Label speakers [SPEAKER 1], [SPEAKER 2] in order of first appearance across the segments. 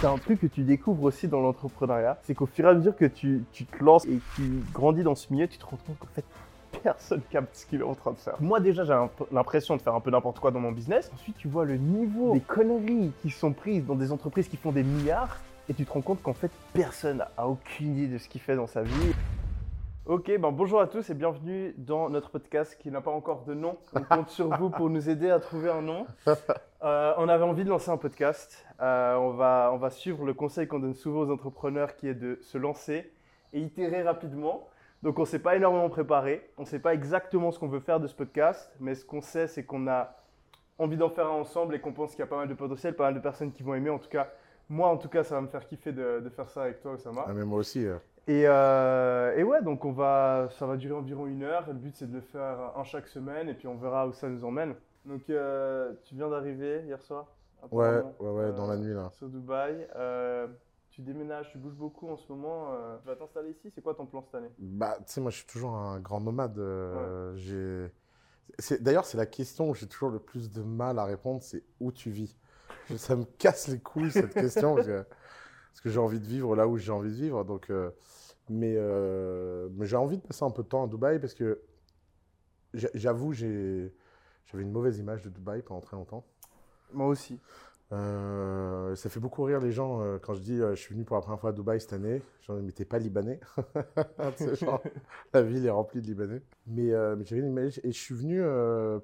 [SPEAKER 1] C'est un truc que tu découvres aussi dans l'entrepreneuriat, c'est qu'au fur et à mesure que tu, te lances et que tu grandis dans ce milieu, tu te rends compte qu'en fait, personne capte ce qu'il est en train de faire. Moi déjà j'ai l'impression de faire un peu n'importe quoi dans mon business. Ensuite tu vois le niveau des conneries qui sont prises dans des entreprises qui font des milliards et tu te rends compte qu'en fait personne a aucune idée de ce qu'il fait dans sa vie. Ok, ben bonjour à tous et bienvenue dans notre podcast qui n'a pas encore de nom. On compte sur vous pour nous aider à trouver un nom. Euh, on avait envie de lancer un podcast. Euh, on, va, on va suivre le conseil qu'on donne souvent aux entrepreneurs qui est de se lancer et itérer rapidement. Donc on ne s'est pas énormément préparé. On ne sait pas exactement ce qu'on veut faire de ce podcast, mais ce qu'on sait, c'est qu'on a envie d'en faire un ensemble et qu'on pense qu'il y a pas mal de potentiel, pas mal de personnes qui vont aimer. En tout cas, moi, en tout cas, ça va me faire kiffer de, de faire ça avec toi, Osama.
[SPEAKER 2] Ah, mais moi aussi. euh.
[SPEAKER 1] Et, euh, et ouais, donc on va, ça va durer environ une heure. Le but, c'est de le faire un chaque semaine et puis on verra où ça nous emmène. Donc euh, tu viens d'arriver hier soir
[SPEAKER 2] Ouais, ouais, ouais, dans la nuit là.
[SPEAKER 1] Sur Dubaï. Euh, tu déménages, tu bouges beaucoup en ce moment. euh, tu vas t'installer ici? C'est quoi ton plan cette année?
[SPEAKER 2] Bah, tu sais, moi, je suis toujours un grand nomade. euh, c'est- D'ailleurs, c'est la question où j'ai toujours le plus de mal à répondre, c'est où tu vis? Ça me casse les couilles, cette question, parce que, parce que j'ai envie de vivre là où j'ai envie de vivre. Donc, euh, mais euh, mais j'ai envie de passer un peu de temps à Dubaï, parce que j'a- j'avoue, j'avais une mauvaise image de Dubaï pendant très longtemps.
[SPEAKER 1] Moi aussi.
[SPEAKER 2] Euh, ça fait beaucoup rire les gens euh, quand je dis euh, je suis venu pour la première fois à Dubaï cette année. J'en t'es pas libanais? Genre, la ville est remplie de libanais. Mais, mais j'avais une image et je suis venu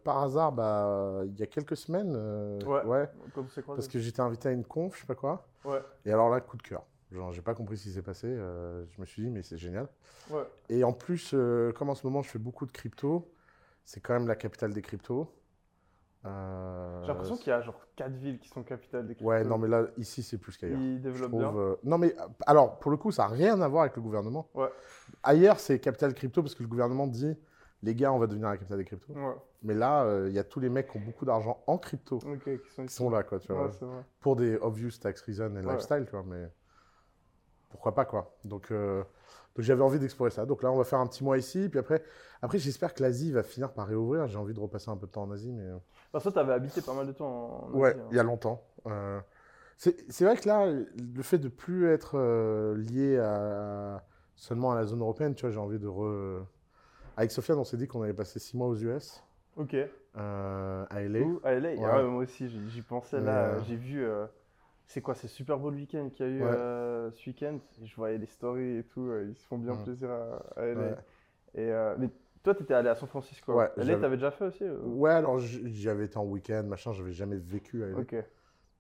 [SPEAKER 2] par hasard bah, il y a quelques semaines.
[SPEAKER 1] Ouais. Comme c'est quoi
[SPEAKER 2] parce que j'étais invité à une conf, je sais pas quoi.
[SPEAKER 1] Ouais.
[SPEAKER 2] Et alors là, coup de cœur. Genre, j'ai pas compris ce qui s'est passé. je me suis dit, mais c'est génial.
[SPEAKER 1] Ouais.
[SPEAKER 2] Et en plus, comme en ce moment, je fais beaucoup de crypto, c'est quand même la capitale des cryptos. Euh,
[SPEAKER 1] J'ai l'impression qu'il y a genre 4 villes qui sont capitales des
[SPEAKER 2] Ouais,
[SPEAKER 1] cryptos.
[SPEAKER 2] non, mais là, ici, c'est plus qu'ailleurs.
[SPEAKER 1] Ils développent
[SPEAKER 2] trouve,
[SPEAKER 1] bien.
[SPEAKER 2] euh, Non, mais euh, alors, pour le coup, ça n'a rien à voir avec le gouvernement.
[SPEAKER 1] Ouais.
[SPEAKER 2] Ailleurs, c'est capital crypto parce que le gouvernement dit les gars, on va devenir la capitale des cryptos.
[SPEAKER 1] Ouais.
[SPEAKER 2] Mais là, euh, il y a tous les mecs qui ont beaucoup d'argent en crypto
[SPEAKER 1] Ok, qui sont
[SPEAKER 2] qui sont là, quoi, tu vois.
[SPEAKER 1] Ouais, vrai.
[SPEAKER 2] Pour des obvious tax reasons et
[SPEAKER 1] Ouais.
[SPEAKER 2] lifestyle, tu vois, mais pourquoi pas, quoi. Donc, euh, donc j'avais envie d'explorer ça. Donc là, on va faire un petit mois ici. Puis après, après j'espère que l'Asie va finir par réouvrir. J'ai envie de repasser un peu de temps en Asie, mais. euh,
[SPEAKER 1] Parce que toi, t'avais habité pas mal de temps en en
[SPEAKER 2] Ouais,
[SPEAKER 1] Asie, hein.
[SPEAKER 2] il y a longtemps. Euh, c'est vrai que là, le fait de plus être euh, lié à, seulement à la zone européenne, tu vois, j'ai envie de re... Avec Sofiane, on s'est dit qu'on allait passer six mois aux US,
[SPEAKER 1] Ok.
[SPEAKER 2] euh, à LA.
[SPEAKER 1] Où À LA
[SPEAKER 2] Ouais.
[SPEAKER 1] Ah ouais, moi aussi, j'y pensais là. J'ai vu. C'est quoi, c'est Super Bowl week-end qu'il y a eu
[SPEAKER 2] Ouais.
[SPEAKER 1] euh, ce week-end? Je voyais les stories et tout. euh, ils se font bien
[SPEAKER 2] Mm.
[SPEAKER 1] plaisir à, à LA.
[SPEAKER 2] Ouais.
[SPEAKER 1] Et, euh, mais toi, t'étais allé à San Francisco.
[SPEAKER 2] Ouais,
[SPEAKER 1] LA,
[SPEAKER 2] j'avais-
[SPEAKER 1] t'avais déjà fait aussi ou-
[SPEAKER 2] Ouais, alors j- j'y avais été en week-end, machin, j'avais jamais vécu à LA.
[SPEAKER 1] Ok.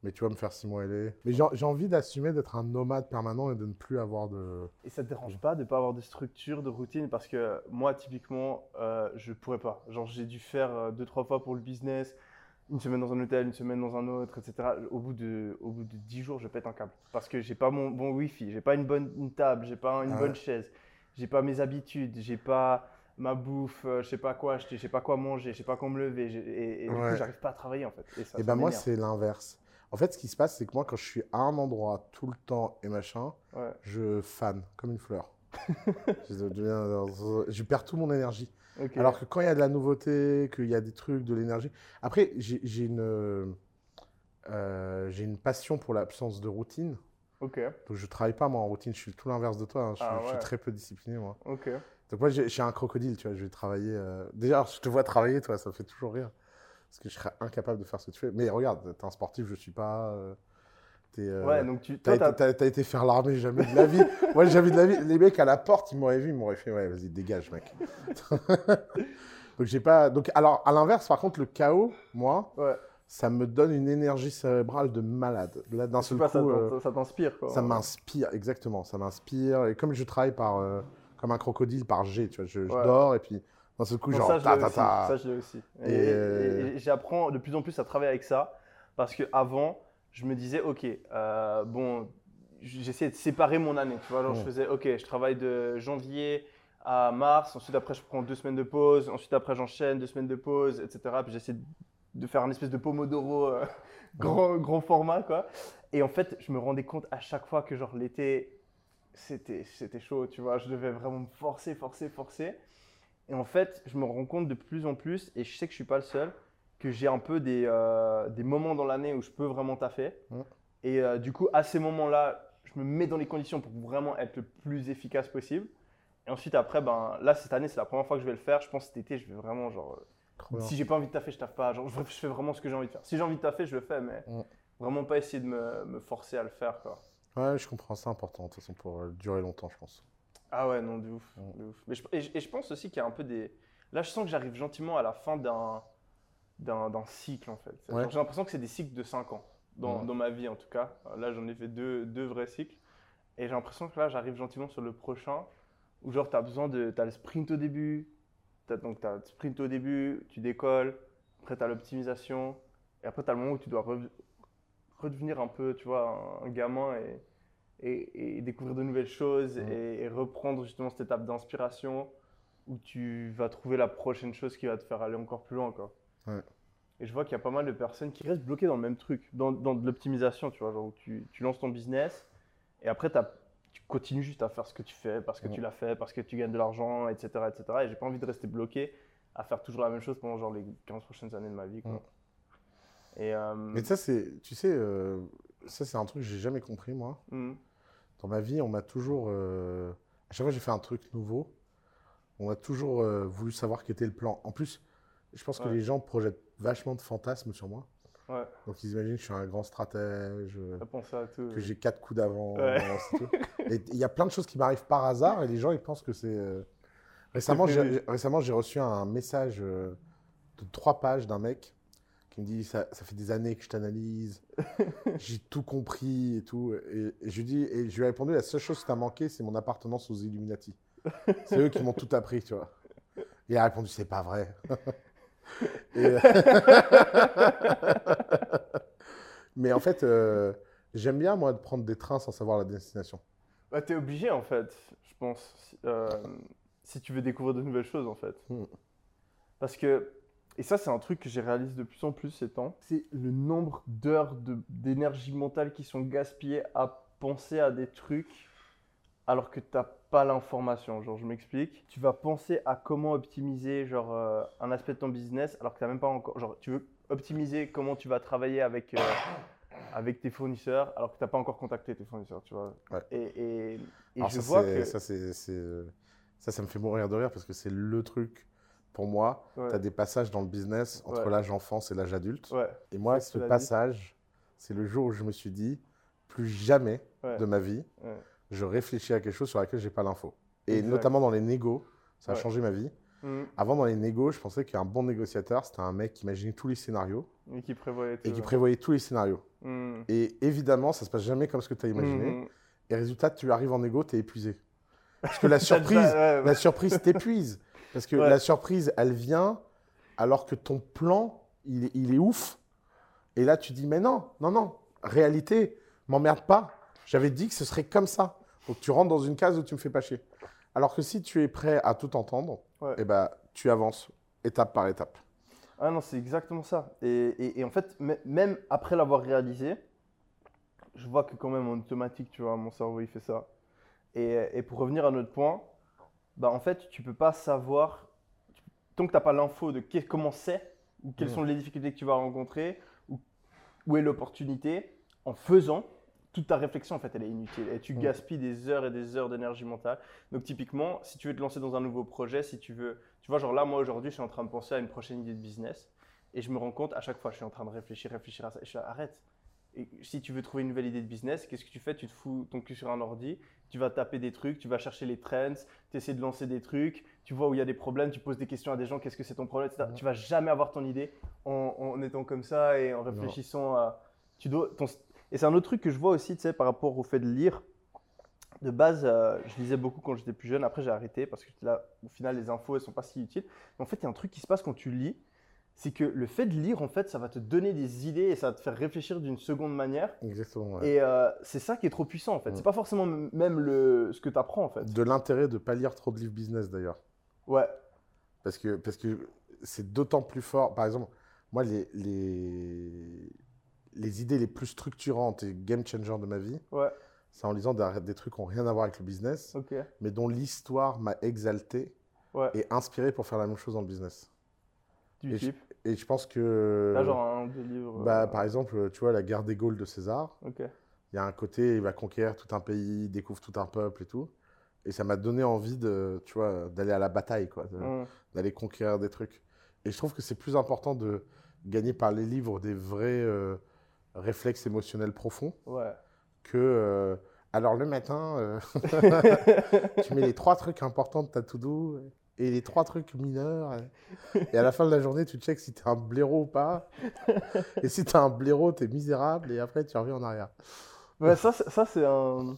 [SPEAKER 2] Mais tu vas me faire six mois LA. Mais j'ai envie d'assumer d'être un nomade permanent et de ne plus avoir de.
[SPEAKER 1] Et ça te dérange pas de pas avoir de structure, de routine Parce que moi, typiquement, euh, je pourrais pas. Genre, j'ai dû faire deux, trois fois pour le business, une semaine dans un hôtel, une semaine dans un autre, etc. Au bout de, au bout de 10 jours, je pète un câble. Parce que j'ai pas mon bon Wi-Fi, j'ai pas une bonne une table, j'ai pas une
[SPEAKER 2] Ah
[SPEAKER 1] bonne chaise, j'ai pas mes habitudes, j'ai pas ma bouffe, euh, je sais pas quoi acheter, je sais pas quoi manger, je sais pas comment me lever. Et, et du coup, j'arrive pas à travailler en fait. Et, ça,
[SPEAKER 2] Et
[SPEAKER 1] ça
[SPEAKER 2] ben moi, c'est l'inverse. En fait, ce qui se passe, c'est que moi, quand je suis à un endroit tout le temps et machin,
[SPEAKER 1] Ouais.
[SPEAKER 2] je fan comme une fleur. je, deviens- je perds tout mon énergie. Alors que quand il y a de la nouveauté, qu'il y a des trucs, de l'énergie. Après, j'ai une, euh, une passion pour l'absence de routine.
[SPEAKER 1] Ok.
[SPEAKER 2] Donc je travaille pas moi en routine. Je suis tout l'inverse de toi. hein. Je, suis-
[SPEAKER 1] Ah
[SPEAKER 2] je suis très peu discipliné moi.
[SPEAKER 1] Ok.
[SPEAKER 2] Donc moi, j'ai un crocodile, tu vois. Je vais travailler. euh, Déjà, je te vois travailler, toi, ça me fait toujours rire. Parce que je serais incapable de faire ce que tu fais. Mais regarde, t'es un sportif, je suis pas. euh, euh,
[SPEAKER 1] Ouais, donc tu.
[SPEAKER 2] T'as été,
[SPEAKER 1] t'as
[SPEAKER 2] été faire l'armée, jamais de la vie. Moi, jamais de la vie. Les mecs à la porte, ils m'auraient vu, ils m'auraient fait, ouais, vas-y, dégage, mec. Donc, j'ai pas. Donc, alors, à l'inverse, par contre, le chaos, moi,
[SPEAKER 1] Ouais.
[SPEAKER 2] ça me donne une énergie cérébrale de malade. Là, d'un seul
[SPEAKER 1] pas,
[SPEAKER 2] coup, euh,
[SPEAKER 1] ça t'inspire quoi.
[SPEAKER 2] ça m'inspire, exactement. Ça m'inspire. Et comme je travaille par, euh, comme un crocodile par G, tu vois, je, je
[SPEAKER 1] Ouais.
[SPEAKER 2] dors et puis d'un seul coup, genre,
[SPEAKER 1] ça, je
[SPEAKER 2] ta
[SPEAKER 1] l'ai
[SPEAKER 2] ta
[SPEAKER 1] aussi.
[SPEAKER 2] ta.
[SPEAKER 1] Ça, je l'ai aussi. Et,
[SPEAKER 2] Et,
[SPEAKER 1] et- et j'apprends de plus en plus à travailler avec ça parce que avant, je me disais, ok, euh, bon, j'essayais de séparer mon année. Tu vois, genre, je faisais, ok, je travaille de janvier à mars, ensuite après, je prends deux semaines de pause, ensuite après, j'enchaîne deux semaines de pause, etc. Puis j'essaie de faire un espèce de pomodoro euh, grand, grand format, quoi. Et en fait, je me rendais compte à chaque fois que, genre, l'été, c'était c'était chaud, tu vois. Je devais vraiment me forcer, forcer, forcer. Et en fait, je me rends compte de plus en plus, et je sais que je suis pas le seul, que j'ai un peu des, euh, des moments dans l'année où je peux vraiment taffer. Et euh, du coup, à ces moments-là, je me mets dans les conditions pour vraiment être le plus efficace possible. Et ensuite, après, ben, là, cette année, c'est la première fois que je vais le faire. Je pense que cet été, je vais vraiment, genre, euh, si j'ai pas envie de taffer, je taffe pas. Genre, je, je fais vraiment ce que j'ai envie de faire. Si j'ai envie de taffer, je le fais, mais vraiment pas essayer de me, me forcer à le faire, quoi.
[SPEAKER 2] Ouais, je comprends, c'est important, de toute façon, pour durer longtemps, je pense.
[SPEAKER 1] Ah ouais, non, de ouf. De ouf. Mais je, et, je- et je pense aussi qu'il y a un peu des. Là, je sens que j'arrive gentiment à la fin d'un d'un cycle, en fait.
[SPEAKER 2] Ouais.
[SPEAKER 1] J'ai l'impression que c'est des cycles de 5 ans, dans, dans ma vie en tout cas. Là, j'en ai fait deux, deux vrais cycles. Et j'ai l'impression que là, j'arrive gentiment sur le prochain, où genre, tu as besoin de. Tu as le sprint au début. Donc, tu as le sprint au début, tu décolles. Après, tu as l'optimisation. Et après, tu as le moment où tu dois rev- redevenir un peu, tu vois, un, un gamin et, et, et découvrir de nouvelles choses et, et reprendre justement cette étape d'inspiration où tu vas trouver la prochaine chose qui va te faire aller encore plus loin. Quoi.
[SPEAKER 2] Ouais.
[SPEAKER 1] Et je vois qu'il y a pas mal de personnes qui restent bloquées dans le même truc, dans, dans de l'optimisation, tu vois, genre où tu, tu lances ton business et après tu continues juste à faire ce que tu fais parce que tu l'as fait, parce que tu gagnes de l'argent, etc., etc. Et j'ai pas envie de rester bloqué à faire toujours la même chose pendant genre les 15 prochaines années de ma vie. Quoi. Et, euh,
[SPEAKER 2] Mais ça, c'est, tu sais, euh, ça, c'est un truc que j'ai jamais compris, moi.
[SPEAKER 1] mhm.
[SPEAKER 2] Dans ma vie, on m'a toujours. euh, à chaque fois que j'ai fait un truc nouveau, on a toujours voulu savoir quel était le plan. En plus, je pense que les gens projettent vachement de fantasmes sur moi.
[SPEAKER 1] Ouais,
[SPEAKER 2] Donc, ils imaginent que je suis un grand stratège, euh,
[SPEAKER 1] à tout.
[SPEAKER 2] que j'ai quatre coups d'avance.
[SPEAKER 1] Ouais.
[SPEAKER 2] et il y a plein de choses qui m'arrivent par hasard et les gens, ils pensent que c'est. euh, Récemment, j'ai, récemment, j'ai reçu un message euh, de trois pages d'un mec qui me dit ça, ça fait des années que je t'analyse, j'ai tout compris et tout. Et, et je lui dis, et je lui ai répondu la seule chose qui t'a manqué, c'est mon appartenance aux Illuminati. C'est eux qui m'ont tout appris, tu vois. Et il a répondu, c'est pas vrai. Et, euh, Mais en fait, euh, j'aime bien, moi, de prendre des trains sans savoir la destination.
[SPEAKER 1] Bah, t'es obligé en fait, je pense, si, euh, si tu veux découvrir de nouvelles choses en fait.
[SPEAKER 2] Hmm.
[SPEAKER 1] Parce que, et ça c'est un truc que j'ai réalisé de plus en plus ces temps, c'est le nombre d'heures d'énergie mentale qui sont gaspillées à penser à des trucs alors que t'as pas l'information. Genre, je m'explique. Tu vas penser à comment optimiser genre euh, un aspect de ton business alors que t'as même pas encore. Genre, tu veux optimiser comment tu vas travailler avec. euh, avec tes fournisseurs alors que tu n'as pas encore contacté tes fournisseurs, tu vois.
[SPEAKER 2] Ouais.
[SPEAKER 1] Et, et, et je
[SPEAKER 2] ça,
[SPEAKER 1] vois que...
[SPEAKER 2] ça, c'est- ça, ça me fait mourir de rire parce que c'est le truc, pour moi,
[SPEAKER 1] Ouais.
[SPEAKER 2] tu as des passages dans le business entre
[SPEAKER 1] Ouais.
[SPEAKER 2] l'âge enfance et l'âge adulte.
[SPEAKER 1] Ouais,
[SPEAKER 2] Et moi,
[SPEAKER 1] tu
[SPEAKER 2] ce passage, c'est le jour où je me suis dit, plus jamais de ma vie. Je réfléchis à quelque chose sur laquelle j'ai pas l'info. Et
[SPEAKER 1] Exact.
[SPEAKER 2] notamment dans les négos, ça a
[SPEAKER 1] Ouais.
[SPEAKER 2] changé ma vie.
[SPEAKER 1] Mhm.
[SPEAKER 2] Avant, dans les négos, je pensais qu'un bon négociateur, c'était un mec qui imaginait tous les scénarios
[SPEAKER 1] Et qui prévoyait tout.
[SPEAKER 2] et qui
[SPEAKER 1] ouais.
[SPEAKER 2] prévoyait tous les scénarios.
[SPEAKER 1] Mhm.
[SPEAKER 2] Et évidemment, ça se passe jamais comme ce que tu as imaginé.
[SPEAKER 1] Mhm.
[SPEAKER 2] Et résultat, tu arrives en négo, tu es épuisé. Parce que la surprise,
[SPEAKER 1] déjà- ouais, ouais.
[SPEAKER 2] la surprise t'épuise. Parce que la surprise, elle vient alors que ton plan, il est, il est ouf. Et là, tu dis, mais non, non, non, réalité, m'emmerde pas. J'avais dit que ce serait comme ça. Donc tu rentres dans une case où tu me fais pas chier. Alors que si tu es prêt à tout entendre,
[SPEAKER 1] Ouais.
[SPEAKER 2] eh ben, tu avances étape par étape.
[SPEAKER 1] Ah non, c'est exactement ça. Et, et- et en fait, même après l'avoir réalisé, je vois que quand même en automatique, tu vois, mon cerveau, il fait ça. Et, et pour revenir à notre point, bah en fait, tu peux pas savoir, tant que tu n'as pas l'info de comment c'est, ou quelles sont les difficultés que tu vas rencontrer, ou où est l'opportunité, en faisant, toute ta réflexion, en fait, elle est inutile. Et tu
[SPEAKER 2] Mhm.
[SPEAKER 1] gaspilles des heures et des heures d'énergie mentale. Donc typiquement, si tu veux te lancer dans un nouveau projet, si tu veux, tu vois, genre là, moi aujourd'hui, je suis en train de penser à une prochaine idée de business, et je me rends compte à chaque fois, je suis en train de réfléchir, réfléchir à ça, et je suis là, arrête. Et si tu veux trouver une nouvelle idée de business, qu'est-ce que tu fais? Tu te fous ton cul sur un ordi, tu vas taper des trucs, tu vas chercher les trends, tu essaies de lancer des trucs, tu vois où il y a des problèmes, tu poses des questions à des gens, qu'est-ce que c'est ton problème, etc.
[SPEAKER 2] Mhm.
[SPEAKER 1] Tu vas jamais avoir ton idée en, en étant comme ça et en réfléchissant à. Tu dois, ton- et c'est un autre truc que je vois aussi, tu sais, par rapport au fait de lire. De base, euh, je lisais beaucoup quand j'étais plus jeune. Après, j'ai arrêté parce que là, au final, les infos, elles sont pas si utiles. Mais en fait, il y a un truc qui se passe quand tu lis, c'est que le fait de lire, en fait, ça va te donner des idées et ça va te faire réfléchir d'une seconde manière.
[SPEAKER 2] Exactement. ouais.
[SPEAKER 1] Et euh, c'est ça qui est trop puissant, en fait.
[SPEAKER 2] Mm.
[SPEAKER 1] C'est pas forcément même le, ce que tu apprends, en fait.
[SPEAKER 2] De l'intérêt de ne pas lire trop de livres business d'ailleurs.
[SPEAKER 1] Ouais,
[SPEAKER 2] Parce que parce que c'est d'autant plus fort. Par exemple, moi, les, les, les idées les plus structurantes et game changer de ma vie,
[SPEAKER 1] ouais,
[SPEAKER 2] c'est en lisant des, des trucs qui n'ont rien à voir avec le business, mais dont l'histoire m'a exalté
[SPEAKER 1] Ouais,
[SPEAKER 2] et inspiré pour faire la même chose dans le business.
[SPEAKER 1] du
[SPEAKER 2] et je-
[SPEAKER 1] type.
[SPEAKER 2] Et je pense que.
[SPEAKER 1] Là, genre un des livres.
[SPEAKER 2] bah,
[SPEAKER 1] euh,
[SPEAKER 2] par exemple, tu vois, la guerre des Gaules de César, il y a un côté, il va conquérir tout un pays, il découvre tout un peuple et tout. Et ça m'a donné envie de, tu vois, d'aller à la bataille, quoi, de-
[SPEAKER 1] Mm.
[SPEAKER 2] d'aller conquérir des trucs. Et je trouve que c'est plus important de gagner par les livres des vrais euh, réflexes émotionnels profonds
[SPEAKER 1] Ouais.
[SPEAKER 2] que. euh, alors le matin, euh, tu mets les trois trucs importants de ta to-do et les trois trucs mineurs. Et à la fin de la journée, tu checks si t'es un blaireau ou pas. Et si t'es un blaireau, t'es misérable. Et après, tu reviens en arrière.
[SPEAKER 1] Ouais, ça, c'est- ça c'est un,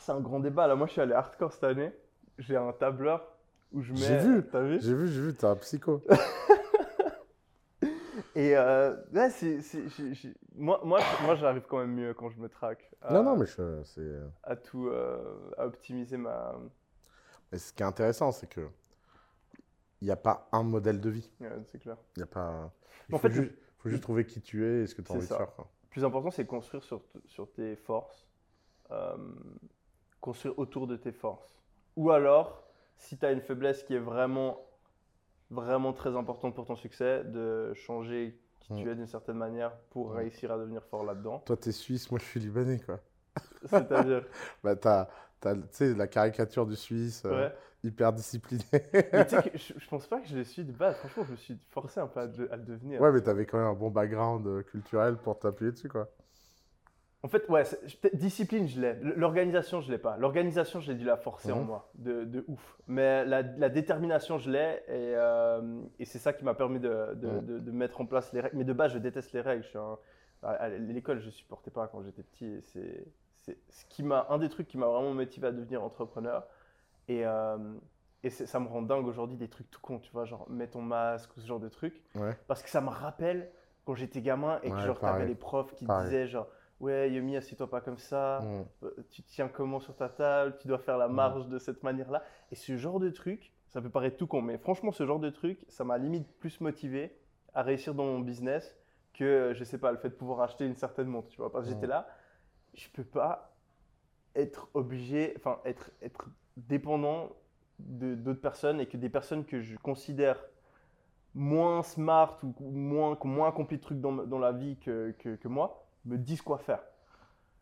[SPEAKER 1] c'est un grand débat. Là, moi, je suis allé hardcore cette année. J'ai un tableur où je mets.
[SPEAKER 2] J'ai vu.
[SPEAKER 1] T'as vu
[SPEAKER 2] J'ai vu, j'ai vu, t'es un psycho.
[SPEAKER 1] Et euh, ouais, c'est, c'est- j'ai- j'ai- moi, moi, moi j'arrive quand même mieux quand je me traque. À,
[SPEAKER 2] Non, non, mais je- c'est.
[SPEAKER 1] À tout, euh, à optimiser ma.
[SPEAKER 2] Mais ce qui est intéressant, c'est que il n'y a pas un modèle de vie.
[SPEAKER 1] Ouais, c'est clair.
[SPEAKER 2] Il y a pas. Il
[SPEAKER 1] En
[SPEAKER 2] faut,
[SPEAKER 1] fait,
[SPEAKER 2] ju- faut juste trouver qui tu es et ce que tu as envie
[SPEAKER 1] ça.
[SPEAKER 2] de faire. quoi.
[SPEAKER 1] Le plus important, c'est construire sur, t- sur tes forces. euh, construire autour de tes forces. Ou alors, si tu as une faiblesse qui est vraiment, vraiment très importante pour ton succès, de changer qui tu
[SPEAKER 2] Mm.
[SPEAKER 1] es d'une certaine manière pour
[SPEAKER 2] Mm.
[SPEAKER 1] réussir à devenir fort là-dedans.
[SPEAKER 2] Toi, tu es suisse, moi, je suis libanais, quoi.
[SPEAKER 1] C'est-à-dire,
[SPEAKER 2] Bah, t'as, t'as, tu sais, la caricature du Suisse, euh, hyper discipliné.
[SPEAKER 1] Mais tu sais que je, je pense pas que je le suis de base. Franchement, je me suis forcé un peu à, le- à le devenir.
[SPEAKER 2] ouais, mais t'avais quand même un bon background euh, culturel pour t'appuyer dessus, quoi.
[SPEAKER 1] En fait, ouais, discipline, je l'ai. L'organisation, je l'ai pas. L'organisation, j'ai dû la forcer en
[SPEAKER 2] Mhm.
[SPEAKER 1] moi, de, de ouf. Mais la, la détermination, je l'ai. Et, euh, et c'est ça qui m'a permis de, de, de- de mettre en place les règles. Mais de base, je déteste les règles. Je suis un- à- l'école, je supportais pas quand j'étais petit. Et c'est ce qui m'a un des trucs qui m'a vraiment motivé à devenir entrepreneur. Et, euh, et ça me rend dingue aujourd'hui des trucs tout cons, tu vois, genre mets ton masque ou ce genre de trucs.
[SPEAKER 2] Ouais.
[SPEAKER 1] Parce que ça me rappelle quand j'étais gamin et que
[SPEAKER 2] Ouais,
[SPEAKER 1] genre t'avais les profs qui
[SPEAKER 2] Pareil.
[SPEAKER 1] disaient genre ouais Yumi assieds-toi pas comme ça,
[SPEAKER 2] Mm.
[SPEAKER 1] euh, tu tiens comment sur ta table, tu dois faire la marge de cette manière-là. Et ce genre de truc, ça peut paraître tout con, mais franchement ce genre de truc, ça m'a limite plus motivé à réussir dans mon business que je sais pas le fait de pouvoir acheter une certaine montre, tu vois. Parce que j'étais
[SPEAKER 2] Mm.
[SPEAKER 1] là, je peux pas être obligé, enfin être être dépendant d'autres personnes et que des personnes que je considère moins smart ou ou moins, qui ont moins accompli de trucs dans, dans la vie que, que, que moi me disent quoi faire.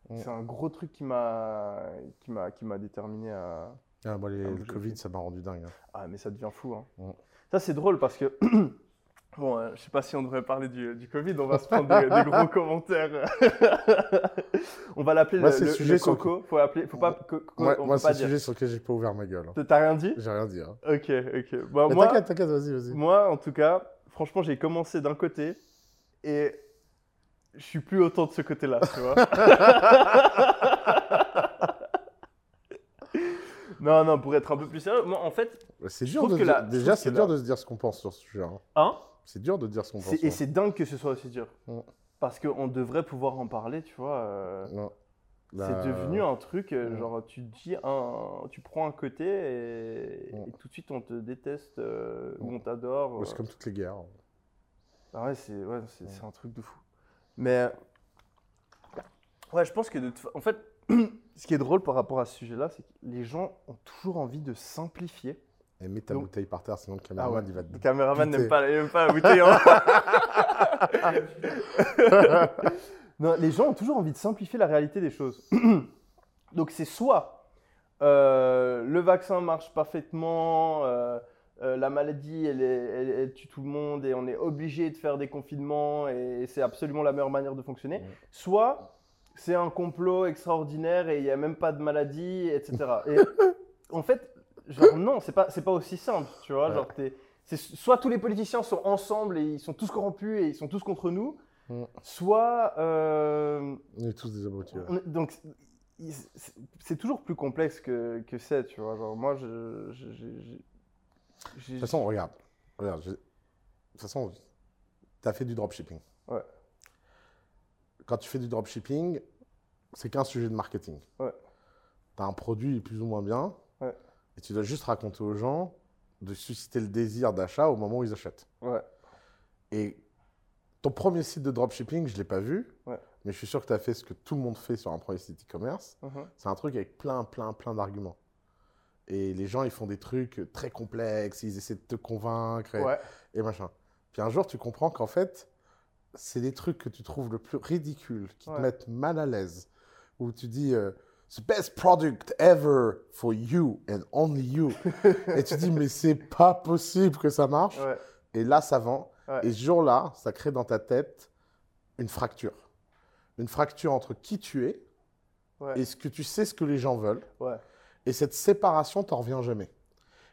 [SPEAKER 2] Mm.
[SPEAKER 1] C'est un gros truc qui m'a qui m'a qui m'a déterminé à
[SPEAKER 2] Ah, moi, les- le Covid, ça m'a rendu dingue. hein.
[SPEAKER 1] ah mais ça devient fou. hein.
[SPEAKER 2] Mm.
[SPEAKER 1] Ça c'est drôle parce que bon euh, je sais pas si on devrait parler du, du Covid, on va se prendre des, des gros commentaires. on va l'appeler
[SPEAKER 2] Moi,
[SPEAKER 1] le,
[SPEAKER 2] c'est le
[SPEAKER 1] le-
[SPEAKER 2] sujet
[SPEAKER 1] le coco. Faut appeler, faut pas co- co-
[SPEAKER 2] Moi,
[SPEAKER 1] on
[SPEAKER 2] moi c'est le sujet sur lequel j'ai pas ouvert ma gueule. hein.
[SPEAKER 1] T'as rien dit?
[SPEAKER 2] J'ai rien dit. hein.
[SPEAKER 1] Ok ok. Bon,
[SPEAKER 2] Mais
[SPEAKER 1] moi
[SPEAKER 2] T'inquiète, t'inquiète, vas-y, vas-y.
[SPEAKER 1] Moi, en tout cas, franchement, j'ai commencé d'un côté et je suis plus autant de ce côté-là, tu vois. non, non, pour être un peu plus sérieux, moi, en fait,
[SPEAKER 2] C'est
[SPEAKER 1] je
[SPEAKER 2] dur de
[SPEAKER 1] que la-
[SPEAKER 2] Déjà, c'est dur
[SPEAKER 1] la-
[SPEAKER 2] de se dire ce qu'on pense sur ce sujet. hein.
[SPEAKER 1] hein,
[SPEAKER 2] C'est dur de dire ce qu'on pense.
[SPEAKER 1] c'est- et c'est dingue que ce soit aussi dur.
[SPEAKER 2] Mm.
[SPEAKER 1] Parce qu'on devrait pouvoir en parler, tu vois. euh,
[SPEAKER 2] Non.
[SPEAKER 1] C'est
[SPEAKER 2] Là,
[SPEAKER 1] devenu un truc, euh,
[SPEAKER 2] Mm.
[SPEAKER 1] genre, tu dis un, tu prends un côté et,
[SPEAKER 2] Mm.
[SPEAKER 1] et tout de suite on te déteste euh, ou
[SPEAKER 2] Mm.
[SPEAKER 1] on t'adore.
[SPEAKER 2] C'est comme toutes les guerres.
[SPEAKER 1] Ah ouais, c'est ouais, c'est
[SPEAKER 2] Ouais.
[SPEAKER 1] c'est un truc de fou. Mais ouais, je pense que de en fait, ce qui est drôle par rapport à ce sujet-là, c'est que les gens ont toujours envie de simplifier.
[SPEAKER 2] Et mets ta
[SPEAKER 1] Donc-
[SPEAKER 2] bouteille par terre, sinon le
[SPEAKER 1] Ah
[SPEAKER 2] caméraman,
[SPEAKER 1] ouais.
[SPEAKER 2] il va te
[SPEAKER 1] Le caméraman n'aime pas, pas la bouteille. hein. non, les gens ont toujours envie de simplifier la réalité des choses. Donc c'est soit euh, le vaccin marche parfaitement, euh, la maladie elle, est- elle- elle tue tout le monde et on est obligé de faire des confinements et c'est absolument la meilleure manière de fonctionner. Soit c'est un complot extraordinaire et il n'y a même pas de maladie, etc. Et en fait, genre non, c'est pas, c'est pas aussi simple, tu vois.
[SPEAKER 2] Ouais.
[SPEAKER 1] Genre, soit tous les politiciens sont ensemble et ils sont tous corrompus et ils sont tous contre nous, soit euh,
[SPEAKER 2] On est tous des abrutis. ouais.
[SPEAKER 1] donc c'est toujours plus complexe que, que c'est, tu vois. Genre moi, je, je- je- je-
[SPEAKER 2] De toute façon, regarde. regarde je- De toute façon, tu as fait du dropshipping.
[SPEAKER 1] Ouais.
[SPEAKER 2] Quand tu fais du dropshipping, c'est qu'un sujet de marketing.
[SPEAKER 1] Ouais.
[SPEAKER 2] Tu as un produit plus ou moins bien.
[SPEAKER 1] Ouais.
[SPEAKER 2] Et tu dois juste raconter aux gens de susciter le désir d'achat au moment où ils achètent.
[SPEAKER 1] ouais,
[SPEAKER 2] Et ton premier site de dropshipping, je ne l'ai pas vu.
[SPEAKER 1] Ouais.
[SPEAKER 2] Mais je suis sûr que tu as fait ce que tout le monde fait sur un premier site e-commerce.
[SPEAKER 1] mhm,
[SPEAKER 2] C'est un truc avec plein, plein, plein d'arguments. Et les gens, ils font des trucs très complexes, ils essaient de te convaincre et,
[SPEAKER 1] ouais,
[SPEAKER 2] et machin. Puis un jour, tu comprends qu'en fait, c'est des trucs que tu trouves le plus ridicules, qui
[SPEAKER 1] Ouais.
[SPEAKER 2] te mettent mal à l'aise, où tu dis euh, The best product ever for you and only you. et tu dis, mais c'est pas possible que ça marche.
[SPEAKER 1] Ouais.
[SPEAKER 2] Et là, ça vend.
[SPEAKER 1] Ouais.
[SPEAKER 2] Et ce jour-là, ça crée dans ta tête une fracture. Une fracture entre qui tu es et ce que tu sais ce que les gens veulent. Et cette séparation, t'en reviens jamais.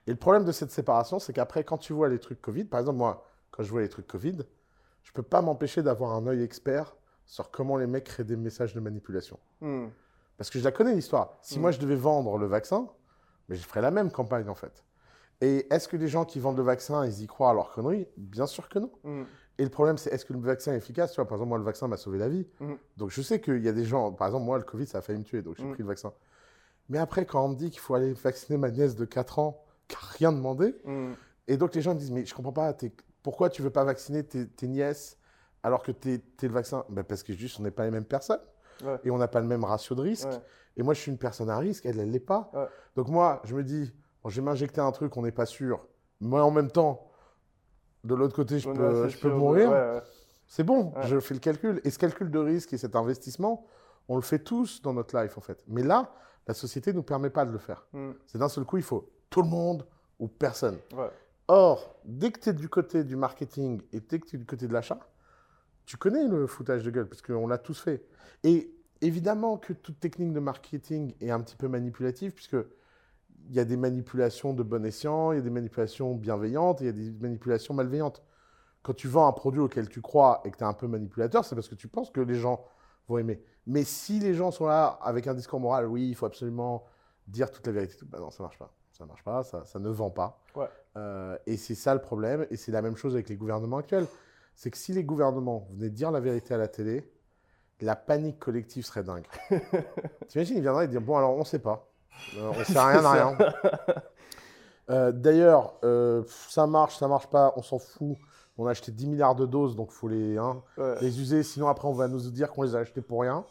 [SPEAKER 2] Et le problème de cette séparation, c'est qu'après, quand tu vois les trucs Covid, par exemple, moi, quand je vois les trucs Covid, je peux pas m'empêcher d'avoir un œil expert sur comment les mecs créent des messages de manipulation.
[SPEAKER 1] Hmm.
[SPEAKER 2] Parce que je la connais l'histoire. Si
[SPEAKER 1] Mm.
[SPEAKER 2] moi je devais vendre le vaccin, mais je ferais la même campagne en fait. Et est-ce que les gens qui vendent le vaccin, ils y croient à leur connerie? Bien sûr que non.
[SPEAKER 1] Hmm.
[SPEAKER 2] Et le problème, c'est est-ce que le vaccin est efficace? Tu vois, par exemple, moi, le vaccin m'a sauvé la vie. Donc je sais qu'il y a des gens, par exemple, moi, le Covid, ça a failli me tuer, donc j'ai pris le vaccin. Mais après, quand on me dit qu'il faut aller vacciner ma nièce de 4 ans, qui n'a rien demandé,
[SPEAKER 1] Hmm.
[SPEAKER 2] et donc les gens me disent, mais je comprends pas, pourquoi tu veux pas vacciner tes, tes nièces alors que tu es, le vaccin? Ben, Parce que juste, on n'est pas les mêmes personnes.
[SPEAKER 1] Ouais.
[SPEAKER 2] Et on n'a pas le même ratio de risque.
[SPEAKER 1] Ouais.
[SPEAKER 2] Et moi, je suis une personne à risque, elle, elle l'est pas.
[SPEAKER 1] Ouais.
[SPEAKER 2] Donc moi, je me dis, bon, je vais m'injecter un truc, on n'est pas sûr. Mais en même temps, de l'autre côté, je
[SPEAKER 1] On
[SPEAKER 2] peux, je peux mourir. C'est bon, je fais le calcul. Et ce calcul de risque et cet investissement, on le fait tous dans notre life, en fait. Mais là, la société ne nous permet pas de le faire.
[SPEAKER 1] Hmm.
[SPEAKER 2] C'est d'un seul coup, il faut tout le monde ou personne.
[SPEAKER 1] Ouais.
[SPEAKER 2] Or, dès que tu es du côté du marketing et dès que tu es du côté de l'achat, tu connais le foutage de gueule, parce qu'on l'a tous fait. Et évidemment que toute technique de marketing est un petit peu manipulative, puisque il y a des manipulations de bon escient, il y a des manipulations bienveillantes, et il y a des manipulations malveillantes. Quand tu vends un produit auquel tu crois et que tu es un peu manipulateur, c'est parce que tu penses que les gens vont aimer. Mais si les gens sont là avec un discours moral, oui, il faut absolument dire toute la vérité, bah non, ça marche pas. Ça marche pas, ça, ça ne vend pas.
[SPEAKER 1] Ouais.
[SPEAKER 2] Euh, et c'est ça le problème, et c'est la même chose avec les gouvernements actuels. C'est que si les gouvernements venaient dire la vérité à la télé, la panique collective serait dingue. T'imagines, ils viendraient et dire Bon, alors on sait pas. Euh, on sait rien à rien. Euh, D'ailleurs, euh, ça marche, ça marche pas, on s'en fout. On a acheté 10 milliards de doses, donc il faut les, hein,
[SPEAKER 1] Ouais.
[SPEAKER 2] les user. Sinon, après, on va nous dire qu'on les a achetés pour rien.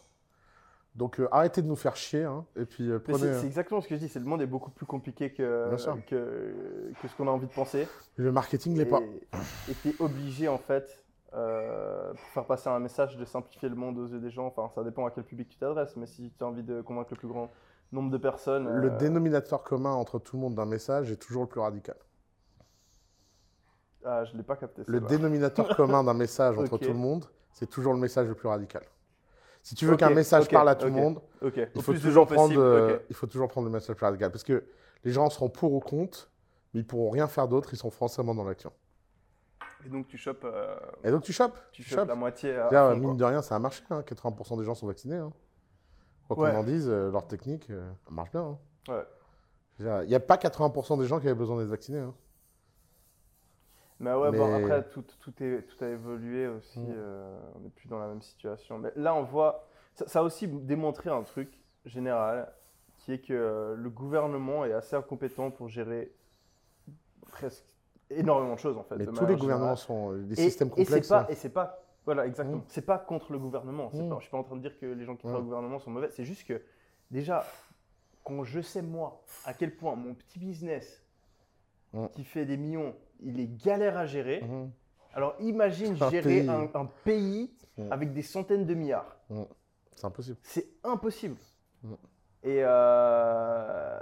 [SPEAKER 2] Donc euh, arrêtez de nous faire chier. hein, et puis euh, prenez.
[SPEAKER 1] c'est c'est exactement ce que je dis, c'est le monde est beaucoup plus compliqué que, que, que ce qu'on a envie de penser.
[SPEAKER 2] Le marketing l'est pas.
[SPEAKER 1] Et tu es obligé, en fait, euh, pour faire passer un message, de simplifier le monde aux yeux des gens. Enfin, ça dépend à quel public tu t'adresses, mais si tu as envie de convaincre le plus grand nombre de personnes.
[SPEAKER 2] Le dénominateur commun entre tout le monde d'un message est toujours le plus radical.
[SPEAKER 1] Ah, je l'ai pas capté.
[SPEAKER 2] Le dénominateur commun d'un message entre tout le monde, c'est toujours le message le plus radical. Si tu veux qu'un message parle à tout le monde, il faut, toujours prendre, euh, il faut toujours prendre le message le plus radical. Parce que les gens seront pour ou contre, mais ils pourront rien faire d'autre, ils sont forcément dans l'action.
[SPEAKER 1] Et donc tu chopes, euh,
[SPEAKER 2] Et donc tu chopes.
[SPEAKER 1] tu
[SPEAKER 2] tu
[SPEAKER 1] chopes
[SPEAKER 2] chopes.
[SPEAKER 1] la moitié à
[SPEAKER 2] Là,
[SPEAKER 1] fond,
[SPEAKER 2] mine
[SPEAKER 1] quoi.
[SPEAKER 2] de rien, ça a marché. hein. 80% des gens sont vaccinés. hein. Quoi qu'on
[SPEAKER 1] Ouais.
[SPEAKER 2] en dise, euh, leur technique euh, marche bien. hein.
[SPEAKER 1] Ouais.
[SPEAKER 2] Il n'y a pas 80% des gens qui avaient besoin d'être vaccinés. Hein.
[SPEAKER 1] Mais ouais, bon, après, tout, tout, est, tout a évolué aussi.
[SPEAKER 2] Mm.
[SPEAKER 1] euh, on n'est plus dans la même situation. Mais là, on voit. Ça, ça a aussi démontré un truc général qui est que euh, le gouvernement est assez incompétent pour gérer presque énormément de choses, en fait.
[SPEAKER 2] Mais tous les gouvernements
[SPEAKER 1] générale.
[SPEAKER 2] sont euh, des
[SPEAKER 1] Et-
[SPEAKER 2] systèmes
[SPEAKER 1] et c'est
[SPEAKER 2] complexes.
[SPEAKER 1] pas,
[SPEAKER 2] hein.
[SPEAKER 1] et c'est pas. Voilà, exactement.
[SPEAKER 2] Mm.
[SPEAKER 1] C'est pas contre le gouvernement. c'est
[SPEAKER 2] Mm.
[SPEAKER 1] Pas, je suis pas en train de dire que les gens qui
[SPEAKER 2] Mm.
[SPEAKER 1] travaillent au gouvernement sont mauvais. C'est juste que, déjà, quand je sais, moi, à quel point mon petit business
[SPEAKER 2] Mm.
[SPEAKER 1] qui fait des millions, il est galère à gérer.
[SPEAKER 2] Mhm.
[SPEAKER 1] Alors imagine
[SPEAKER 2] Un
[SPEAKER 1] gérer
[SPEAKER 2] pays.
[SPEAKER 1] un, un pays
[SPEAKER 2] Mm.
[SPEAKER 1] avec des centaines de milliards.
[SPEAKER 2] C'est impossible.
[SPEAKER 1] C'est impossible. Et, euh,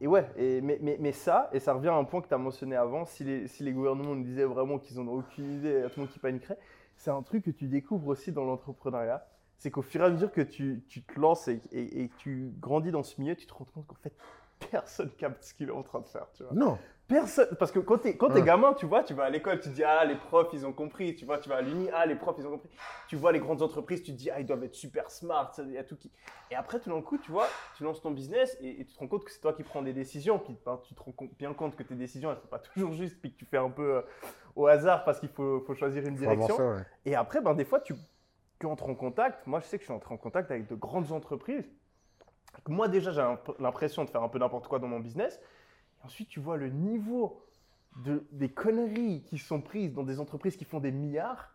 [SPEAKER 1] et ouais, et, mais, mais, mais ça, et ça revient à un point que tu as mentionné avant, si les, si les gouvernements nous disaient vraiment qu'ils n'en ont aucune idée, tout le monde qui paniquerait, c'est un truc que tu découvres aussi dans l'entrepreneuriat. C'est qu'au fur et à mesure que tu, tu te lances et, et, et que tu grandis dans ce milieu, tu te rends compte qu'en fait, personne capte ce qu'il est en train de faire. Tu vois.
[SPEAKER 2] Non.
[SPEAKER 1] Personne, parce que quand t'es quand t'es gamin, tu vois, tu vas à l'école, tu te dis ah les profs ils ont compris, tu vois, tu vas à l'uni, ah les profs ils ont compris. Tu vois les grandes entreprises, tu te dis ah ils doivent être super smart, il y a tout qui. Et après tout d'un coup, tu vois, tu lances ton business et, et tu te rends compte que c'est toi qui prends des décisions, puis ben, tu te rends compte- bien compte que tes décisions elles sont pas toujours justes, puis que tu fais un peu euh, au hasard parce qu'il faut, faut choisir une direction.
[SPEAKER 2] ouais.
[SPEAKER 1] Et après, ben, des fois, tu, tu entres en contact. Moi, je sais que je suis entré en contact avec de grandes entreprises. Moi, déjà, j'ai l'impression de faire un peu n'importe quoi dans mon business. Ensuite, tu vois le niveau de, des conneries qui sont prises dans des entreprises qui font des milliards.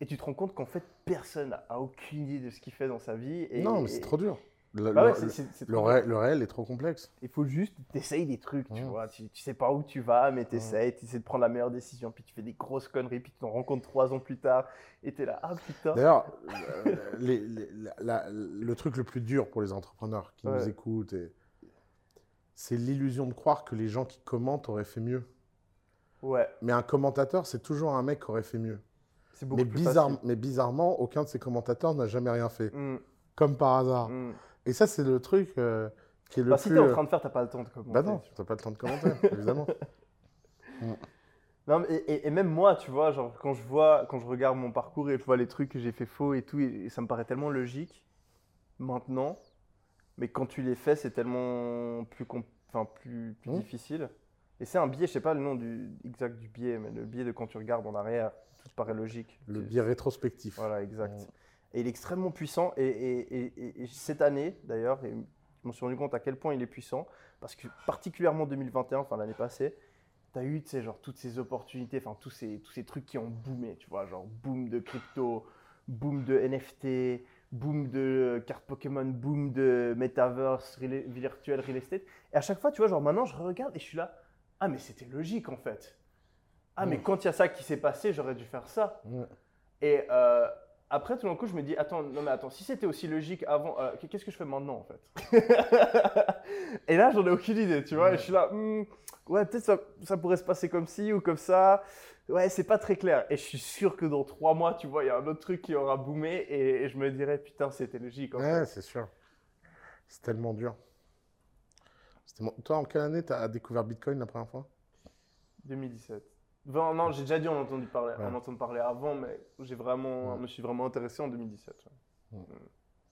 [SPEAKER 1] Et tu te rends compte qu'en fait, personne n'a aucune idée de ce qu'il fait dans sa vie. Et,
[SPEAKER 2] non, mais c'est trop dur. Le,
[SPEAKER 1] Bah ouais,
[SPEAKER 2] le-
[SPEAKER 1] c'est- c'est- c'est
[SPEAKER 2] le
[SPEAKER 1] trop
[SPEAKER 2] ré- le réel est trop complexe.
[SPEAKER 1] Il faut juste, t'essayes des trucs, tu vois. Tu, tu sais pas où tu vas, mais t'essayes, t'essaies de prendre la meilleure décision, puis tu fais des grosses conneries, puis tu t'en rends compte trois ans plus tard, et t'es là, ah putain.
[SPEAKER 2] D'ailleurs, euh, le truc le plus dur pour les entrepreneurs qui nous écoutent, et- c'est l'illusion de croire que les gens qui commentent auraient fait mieux.
[SPEAKER 1] Ouais,
[SPEAKER 2] Mais un commentateur, c'est toujours un mec qui aurait fait mieux.
[SPEAKER 1] c'est beaucoup
[SPEAKER 2] Mais,
[SPEAKER 1] plus
[SPEAKER 2] bizarre-
[SPEAKER 1] facile.
[SPEAKER 2] mais bizarrement, aucun de ces commentateurs n'a jamais rien fait.
[SPEAKER 1] Mm,
[SPEAKER 2] Comme par hasard.
[SPEAKER 1] mm.
[SPEAKER 2] Et ça, c'est le truc euh, qui est le
[SPEAKER 1] Bah, si
[SPEAKER 2] plus...
[SPEAKER 1] t'es en train de faire, t'as pas le temps de commenter.
[SPEAKER 2] Bah non, t'as pas le temps de commenter, évidemment.
[SPEAKER 1] Non, mais- et, et- et même moi, tu vois, genre quand je vois, quand je regarde mon parcours et je vois les trucs que j'ai fait faux et tout, et, et ça me paraît tellement logique maintenant, mais quand tu les fais, c'est tellement plus, enfin, plus, plus
[SPEAKER 2] Mhm.
[SPEAKER 1] difficile. Et c'est un biais, je sais pas le nom du, exact du biais, mais le biais de quand tu regardes en arrière, tout paraît logique.
[SPEAKER 2] Le biais rétrospectif.
[SPEAKER 1] Voilà, exact.
[SPEAKER 2] Mhm.
[SPEAKER 1] Et il est extrêmement puissant. Et, et- et- et- et cette année, d'ailleurs, je me suis rendu compte à quel point il est puissant. Parce que particulièrement 2021, enfin l'année passée, tu as eu, tu sais, genre toutes ces opportunités, enfin tous ces, tous ces trucs qui ont boomé, tu vois, genre boom de crypto, boom de NFT, boom de cartes Pokémon, boom de metaverse, real- virtual real estate. Et à chaque fois, tu vois, genre maintenant, je regarde et je suis là, ah mais c'était logique en fait. Ah mais quand il y a ça qui s'est passé, j'aurais dû faire ça. Et euh, après, tout d'un coup, je me dis, attends, non mais attends, si c'était aussi logique avant, euh, qu'est-ce que je fais maintenant en fait? Et là, j'en ai aucune idée, tu vois. Et je suis là, Hmm, ouais, peut-être ça, ça pourrait se passer comme ci ou comme ça. Ouais, c'est pas très clair. Et je suis sûr que dans trois mois, tu vois, il y a un autre truc qui aura boomé et, et je me dirais, putain, c'était logique. En
[SPEAKER 2] Ouais, c'est sûr. C'est tellement dur. Tellement- Toi, en quelle année tu as découvert Bitcoin la première fois?
[SPEAKER 1] 2017. Enfin, non, j'ai déjà dû en entendre parler,
[SPEAKER 2] Ouais.
[SPEAKER 1] en entendre parler avant, mais j'ai vraiment,
[SPEAKER 2] Ouais.
[SPEAKER 1] me suis vraiment intéressé en 2017. ouais.
[SPEAKER 2] Ouais.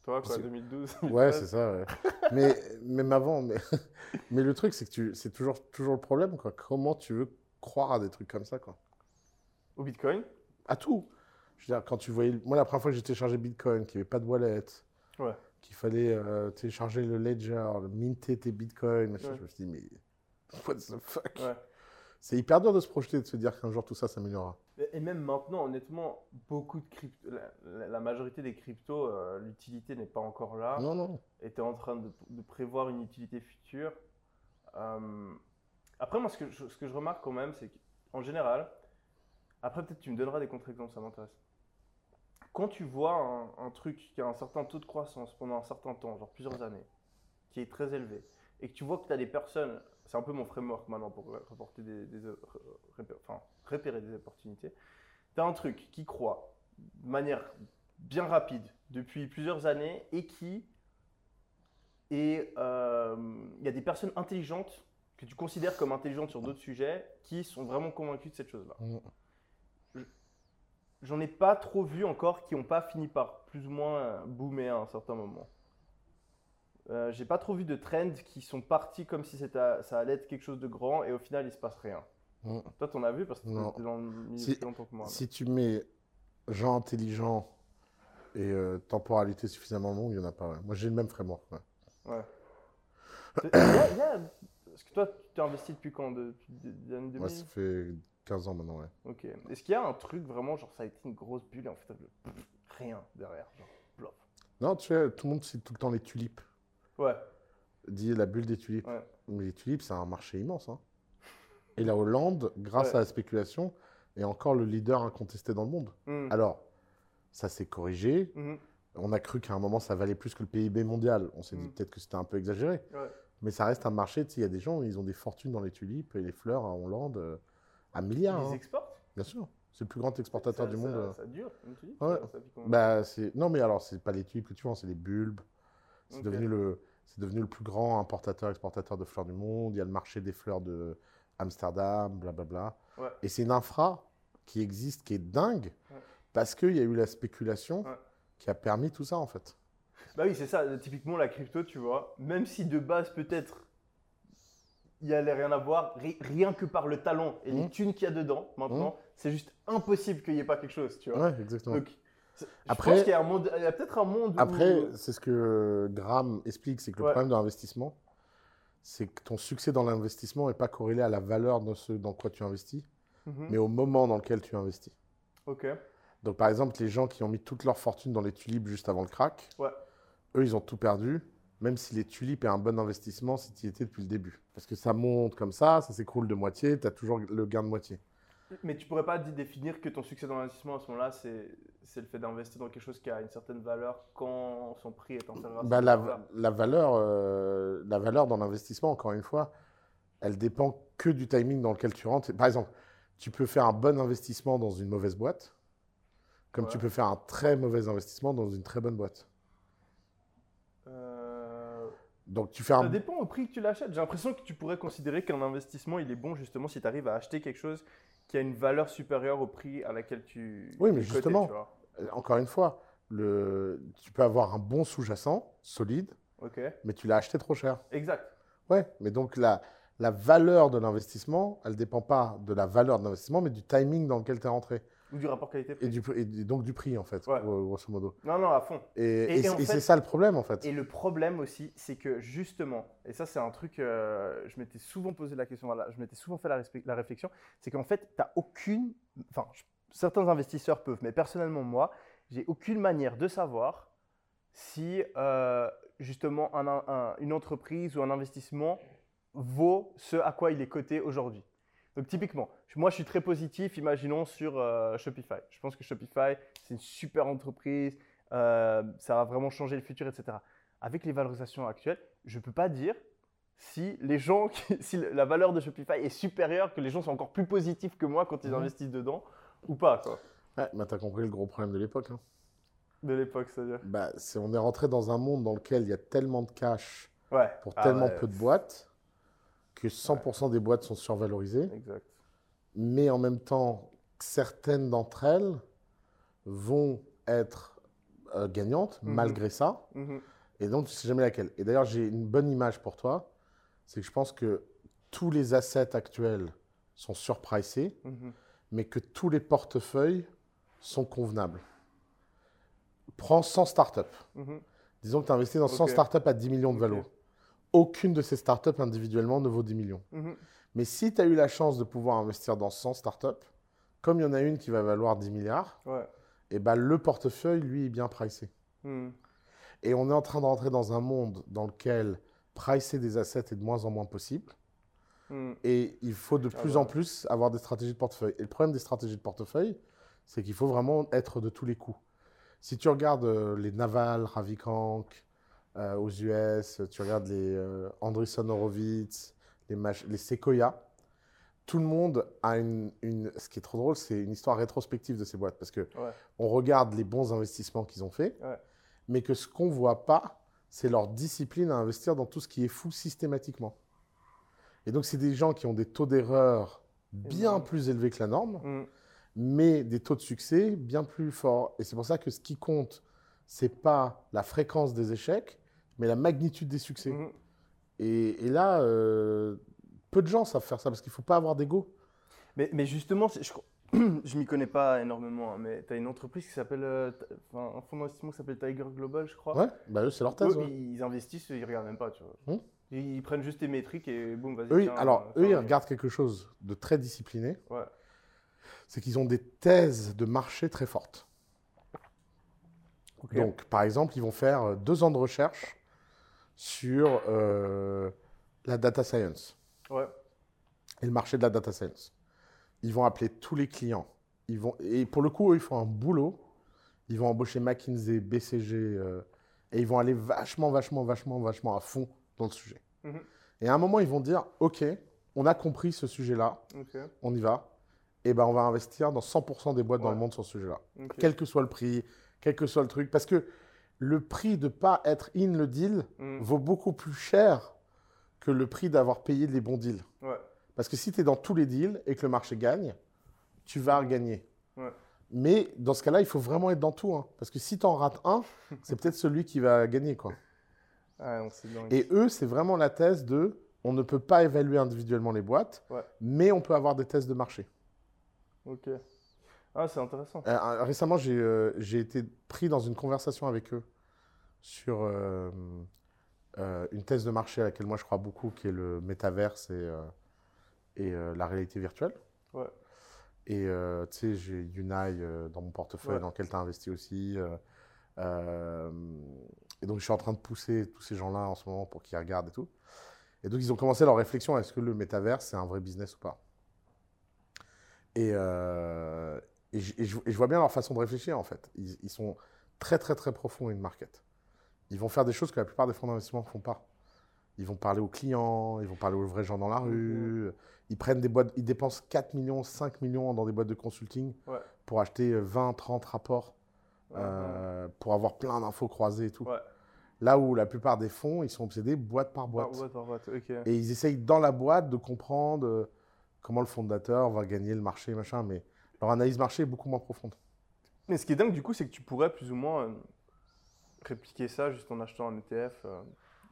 [SPEAKER 1] Toi, quoi,
[SPEAKER 2] C'est-
[SPEAKER 1] 2012
[SPEAKER 2] Ouais,
[SPEAKER 1] 2013?
[SPEAKER 2] c'est ça. ouais. mais même avant, mais, mais le truc, c'est que tu... c'est toujours, toujours le problème. Quoi. Comment tu veux croire à des trucs comme ça quoi?
[SPEAKER 1] Au Bitcoin
[SPEAKER 2] À tout. Je veux dire, quand tu voyais. Moi, la première fois que j'ai téléchargé Bitcoin, qu'il n'y avait pas de wallet,
[SPEAKER 1] Ouais.
[SPEAKER 2] qu'il fallait euh, télécharger le ledger, le minter tes bitcoins,
[SPEAKER 1] Ouais.
[SPEAKER 2] je me suis dit, mais. What the fuck?
[SPEAKER 1] Ouais.
[SPEAKER 2] C'est hyper dur de se projeter, de se dire qu'un jour tout ça s'améliorera.
[SPEAKER 1] Et même maintenant, honnêtement, beaucoup de crypto, la, la- la majorité des cryptos, euh, l'utilité n'est pas encore là.
[SPEAKER 2] Non, non.
[SPEAKER 1] Et tu es en train de, de prévoir une utilité future. Euh, après, moi, ce que, je, ce que je remarque quand même, c'est qu'en général, après, peut-être tu me donneras des contre-exemples, ça m'intéresse. Quand tu vois un, truc qui a un certain taux de croissance pendant un certain temps, genre plusieurs années, qui est très élevé, et que tu vois que tu as des personnes, c'est un peu mon framework maintenant pour reporter des, des- repé- enfin, repérer des opportunités, tu as un truc qui croît de manière bien rapide depuis plusieurs années et qui et euh, il y a des personnes intelligentes que tu considères comme intelligentes sur d'autres sujets qui sont vraiment convaincues de cette chose-là.
[SPEAKER 2] Mm.
[SPEAKER 1] Je- J'en ai pas trop vu encore qui n'ont pas fini par plus ou moins boomer à un certain moment. Euh, J'ai pas trop vu de trends qui sont partis comme si ça allait être quelque chose de grand et au final il se passe rien.
[SPEAKER 2] Mm.
[SPEAKER 1] Toi, t'en as vu parce que t'es dans le
[SPEAKER 2] Si-
[SPEAKER 1] plus longtemps que moi.
[SPEAKER 2] Si tu mets gens intelligents et euh, temporalité suffisamment longue, il n'y en a pas. ouais. Moi, j'ai le même framework. ouais.
[SPEAKER 1] Ouais. Y a- il y a- Parce que toi, tu t'es investi depuis quand? Depuis les années 2000
[SPEAKER 2] Moi, ça fait 15 ans maintenant. Ouais.
[SPEAKER 1] Ok. Est-ce qu'il y a un truc vraiment, genre ça a été une grosse bulle et en fait rien derrière genre.
[SPEAKER 2] Non, tu sais, tout le monde cite tout le temps les tulipes.
[SPEAKER 1] Ouais.
[SPEAKER 2] Dit la bulle des tulipes.
[SPEAKER 1] Ouais.
[SPEAKER 2] Mais les tulipes, c'est un marché immense. hein. Et la Hollande, grâce
[SPEAKER 1] Ouais.
[SPEAKER 2] à la spéculation, est encore le leader incontesté dans le monde.
[SPEAKER 1] Hmm.
[SPEAKER 2] Alors, ça s'est corrigé.
[SPEAKER 1] Mhm.
[SPEAKER 2] On a cru qu'à un moment, ça valait plus que le PIB mondial. On s'est dit
[SPEAKER 1] Mm.
[SPEAKER 2] peut-être que c'était un peu exagéré.
[SPEAKER 1] Ouais.
[SPEAKER 2] Mais ça reste un marché. Tu sais, il y a des gens, ils ont des fortunes dans les tulipes et les fleurs en Hollande milliards.
[SPEAKER 1] Ils
[SPEAKER 2] hein.
[SPEAKER 1] exportent
[SPEAKER 2] Bien sûr. C'est le plus grand exportateur
[SPEAKER 1] ça,
[SPEAKER 2] du
[SPEAKER 1] ça-
[SPEAKER 2] monde. euh.
[SPEAKER 1] Ça, dure, comme tu dis.
[SPEAKER 2] Ouais. Bah, c'est... Non, mais alors, c'est pas les tulipes que tu vois, c'est les bulbes. C'est, devenu le... c'est devenu le plus grand importateur-exportateur de fleurs du monde. Il y a le marché des fleurs de Amsterdam, blablabla.
[SPEAKER 1] Ouais.
[SPEAKER 2] Et c'est une infra qui existe, qui est dingue,
[SPEAKER 1] Ouais.
[SPEAKER 2] parce qu'il y a eu la spéculation qui a permis tout ça, en fait.
[SPEAKER 1] Bah oui, c'est ça. Typiquement, la crypto, tu vois, même si de base, peut-être, il y allait rien à voir, ri- rien que par le talent et les
[SPEAKER 2] Mhm.
[SPEAKER 1] thunes qu'il y a dedans, maintenant, c'est juste impossible qu'il n'y ait pas quelque chose, tu vois.
[SPEAKER 2] Ouais, exactement.
[SPEAKER 1] Donc, c'est- je
[SPEAKER 2] Après-
[SPEAKER 1] pense qu'il y a, un monde- il y a peut-être un monde où-
[SPEAKER 2] Après, c'est ce que Graham explique, c'est que le
[SPEAKER 1] Ouais.
[SPEAKER 2] problème de l'investissement, c'est que ton succès dans l'investissement n'est pas corrélé à la valeur de ce dans quoi tu investis,
[SPEAKER 1] Mhm.
[SPEAKER 2] mais au moment dans lequel tu investis.
[SPEAKER 1] Ok.
[SPEAKER 2] Donc, par exemple, les gens qui ont mis toute leur fortune dans les tulipes juste avant le crack,
[SPEAKER 1] Ouais.
[SPEAKER 2] eux, ils ont tout perdu. Même si les tulipes est un bon investissement si tu y étais depuis le début. Parce que ça monte comme ça, ça s'écroule de moitié, tu as toujours le gain de moitié.
[SPEAKER 1] Mais tu pourrais pas définir que ton succès dans l'investissement à ce moment-là, c'est le fait d'investir dans quelque chose qui a une certaine valeur quand son prix est inférieur
[SPEAKER 2] bah, la, la, valeur, euh, la valeur dans l'investissement, encore une fois, elle dépend que du timing dans lequel tu rentres. Par exemple, tu peux faire un bon investissement dans une mauvaise boîte, comme tu peux faire un très mauvais investissement dans une très bonne boîte. Donc tu fais un...
[SPEAKER 1] Ça dépend au prix que tu l'achètes. J'ai l'impression que tu pourrais considérer qu'un investissement, il est bon justement si tu arrives à acheter quelque chose qui a une valeur supérieure au prix à laquelle tu.
[SPEAKER 2] Oui, mais justement, euh, encore une fois, le... tu peux avoir un bon sous-jacent, solide, mais tu l'as acheté trop cher.
[SPEAKER 1] Exact.
[SPEAKER 2] Ouais, mais donc la, la valeur de l'investissement, elle ne dépend pas de la valeur de l'investissement, mais du timing dans lequel tu es rentré.
[SPEAKER 1] Ou du rapport qualité-prix.
[SPEAKER 2] Et, et, donc du prix, en fait, grosso modo.
[SPEAKER 1] Non, non, à fond.
[SPEAKER 2] Et, c'est ça le problème, en fait.
[SPEAKER 1] Et le problème aussi, c'est que justement, et ça, c'est un truc, euh, je m'étais souvent posé la question, voilà, je m'étais souvent fait la, la réflexion, c'est qu'en fait, tu n'as aucune. Enfin, certains investisseurs peuvent, mais personnellement, moi, j'ai aucune manière de savoir si, euh, justement, une entreprise ou un investissement vaut ce à quoi il est coté aujourd'hui. Donc typiquement, moi je suis très positif, imaginons sur euh, Shopify. Je pense que Shopify, c'est une super entreprise, euh, ça va vraiment changer le futur, etc. Avec les valorisations actuelles, je ne peux pas dire si les gens, si la valeur de Shopify est supérieure, que les gens sont encore plus positifs que moi quand ils mhm. investissent dedans ou pas. Quoi.
[SPEAKER 2] Ouais, mais tu as compris le gros problème de l'époque. Hein.
[SPEAKER 1] De l'époque, c'est-à-dire?
[SPEAKER 2] Bah, On est rentré dans un monde dans lequel il y a tellement de cash pour
[SPEAKER 1] ah
[SPEAKER 2] tellement peu de boîtes que 100% des boîtes sont survalorisées.
[SPEAKER 1] Exact.
[SPEAKER 2] Mais en même temps, certaines d'entre elles vont être euh, gagnantes mhm. malgré ça. Mhm. Et donc, tu ne sais jamais laquelle. Et d'ailleurs, j'ai une bonne image pour toi. C'est que je pense que tous les assets actuels sont surpricés, mhm. mais que tous les portefeuilles sont convenables. Prends 100 startups. Disons que tu as investi dans 100 startups à 10 millions de valeur aucune de ces startups individuellement ne vaut 10 millions. Mhm. Mais si tu as eu la chance de pouvoir investir dans 100 startups, comme il y en a une qui va valoir 10 milliards, et eh ben le portefeuille, lui, est bien pricé. Mhm. Et on est en train de rentrer dans un monde dans lequel pricer des assets est de moins en moins possible. Mhm. Et il faut de ah plus bah en plus avoir des stratégies de portefeuille. Et le problème des stratégies de portefeuille, c'est qu'il faut vraiment être de tous les coups. Si tu regardes euh, les Naval, Ravikank, euh, aux US, tu regardes les euh, Andreessen Horowitz, les, les Sequoia, tout le monde a une, Ce qui est trop drôle, c'est une histoire rétrospective de ces boîtes parce que on regarde les bons investissements qu'ils ont faits, mais que ce qu'on voit pas, c'est leur discipline à investir dans tout ce qui est fou systématiquement. Et donc, c'est des gens qui ont des taux d'erreur bien plus élevés que la norme, mm. mais des taux de succès bien plus forts. Et c'est pour ça que ce qui compte, c'est pas la fréquence des échecs, mais la magnitude des succès. Mhm. Et, là, euh, peu de gens savent faire ça parce qu'il ne faut pas avoir d'ego.
[SPEAKER 1] Mais, mais, justement, je ne m'y connais pas énormément, hein, mais tu as une entreprise qui s'appelle, euh, un fonds d'investissement qui s'appelle Tiger Global, je crois.
[SPEAKER 2] Ouais, bah eux, c'est leur thèse.
[SPEAKER 1] Ils investissent, ils ne regardent même pas, tu vois. Hmm. Ils, prennent juste tes métriques et boum, vas-y.
[SPEAKER 2] Oui, alors eux, ils regardent quelque chose de très discipliné. Ouais. C'est qu'ils ont des thèses de marché très fortes. Donc, par exemple, ils vont faire euh, deux ans de recherche sur euh, la data science et le marché de la data science. Ils vont appeler tous les clients. Ils vont, et pour le coup, ils font un boulot. Ils vont embaucher McKinsey, BCG, euh, et ils vont aller vachement, vachement, vachement, vachement à fond dans le sujet. Mhm. Et à un moment, ils vont dire, OK, on a compris ce sujet-là, on y va. Et ben, on va investir dans 100% des boîtes dans le monde sur ce sujet-là. Quel que soit le prix, quel que soit le truc. Parce que le prix de ne pas être in le deal mm. vaut beaucoup plus cher que le prix d'avoir payé les bons deals. Parce que si tu es dans tous les deals et que le marché gagne, tu vas gagner. Mais dans ce cas-là, il faut vraiment être dans tout. Hein. Parce que si tu en rates un, c'est peut-être celui qui va gagner. Quoi. et eux, c'est vraiment la thèse de on ne peut pas évaluer individuellement les boîtes, mais on peut avoir des tests de marché.
[SPEAKER 1] Ok. Ah, c'est intéressant.
[SPEAKER 2] Euh, récemment, euh, j'ai été pris dans une conversation avec eux sur euh, une thèse de marché à laquelle moi je crois beaucoup, qui est le métaverse et, et la réalité virtuelle.
[SPEAKER 1] Ouais.
[SPEAKER 2] Et tu sais, j'ai Unai dans mon portefeuille dans lequel tu as investi aussi. Et donc, je suis en train de pousser tous ces gens-là en ce moment pour qu'ils regardent et tout. Et donc, ils ont commencé leur réflexion est-ce que le métavers, c'est un vrai business ou pas? Et, euh, et, je, et, je, et, je, vois bien leur façon de réfléchir, en fait. Ils, ils, sont très, très, très profonds in market. Ils vont faire des choses que la plupart des fonds d'investissement ne font pas. Ils vont parler aux clients, ils vont parler aux vrais gens dans la rue. Ils prennent des boîtes, ils dépensent 4 millions, 5 millions dans des boîtes de consulting
[SPEAKER 1] ouais.
[SPEAKER 2] pour acheter 20, 30 rapports,
[SPEAKER 1] Ouais,
[SPEAKER 2] euh, pour avoir plein d'infos croisées et tout. Là où la plupart des fonds, ils sont obsédés boîte par boîte.
[SPEAKER 1] Par boîte, par boîte, ok.
[SPEAKER 2] Et ils essayent dans la boîte de comprendre euh, comment le fondateur va gagner le marché, machin. Mais leur analyse marché est beaucoup moins profonde.
[SPEAKER 1] Mais ce qui est dingue, du coup, c'est que tu pourrais plus ou moins euh, répliquer ça juste en achetant un ETF euh,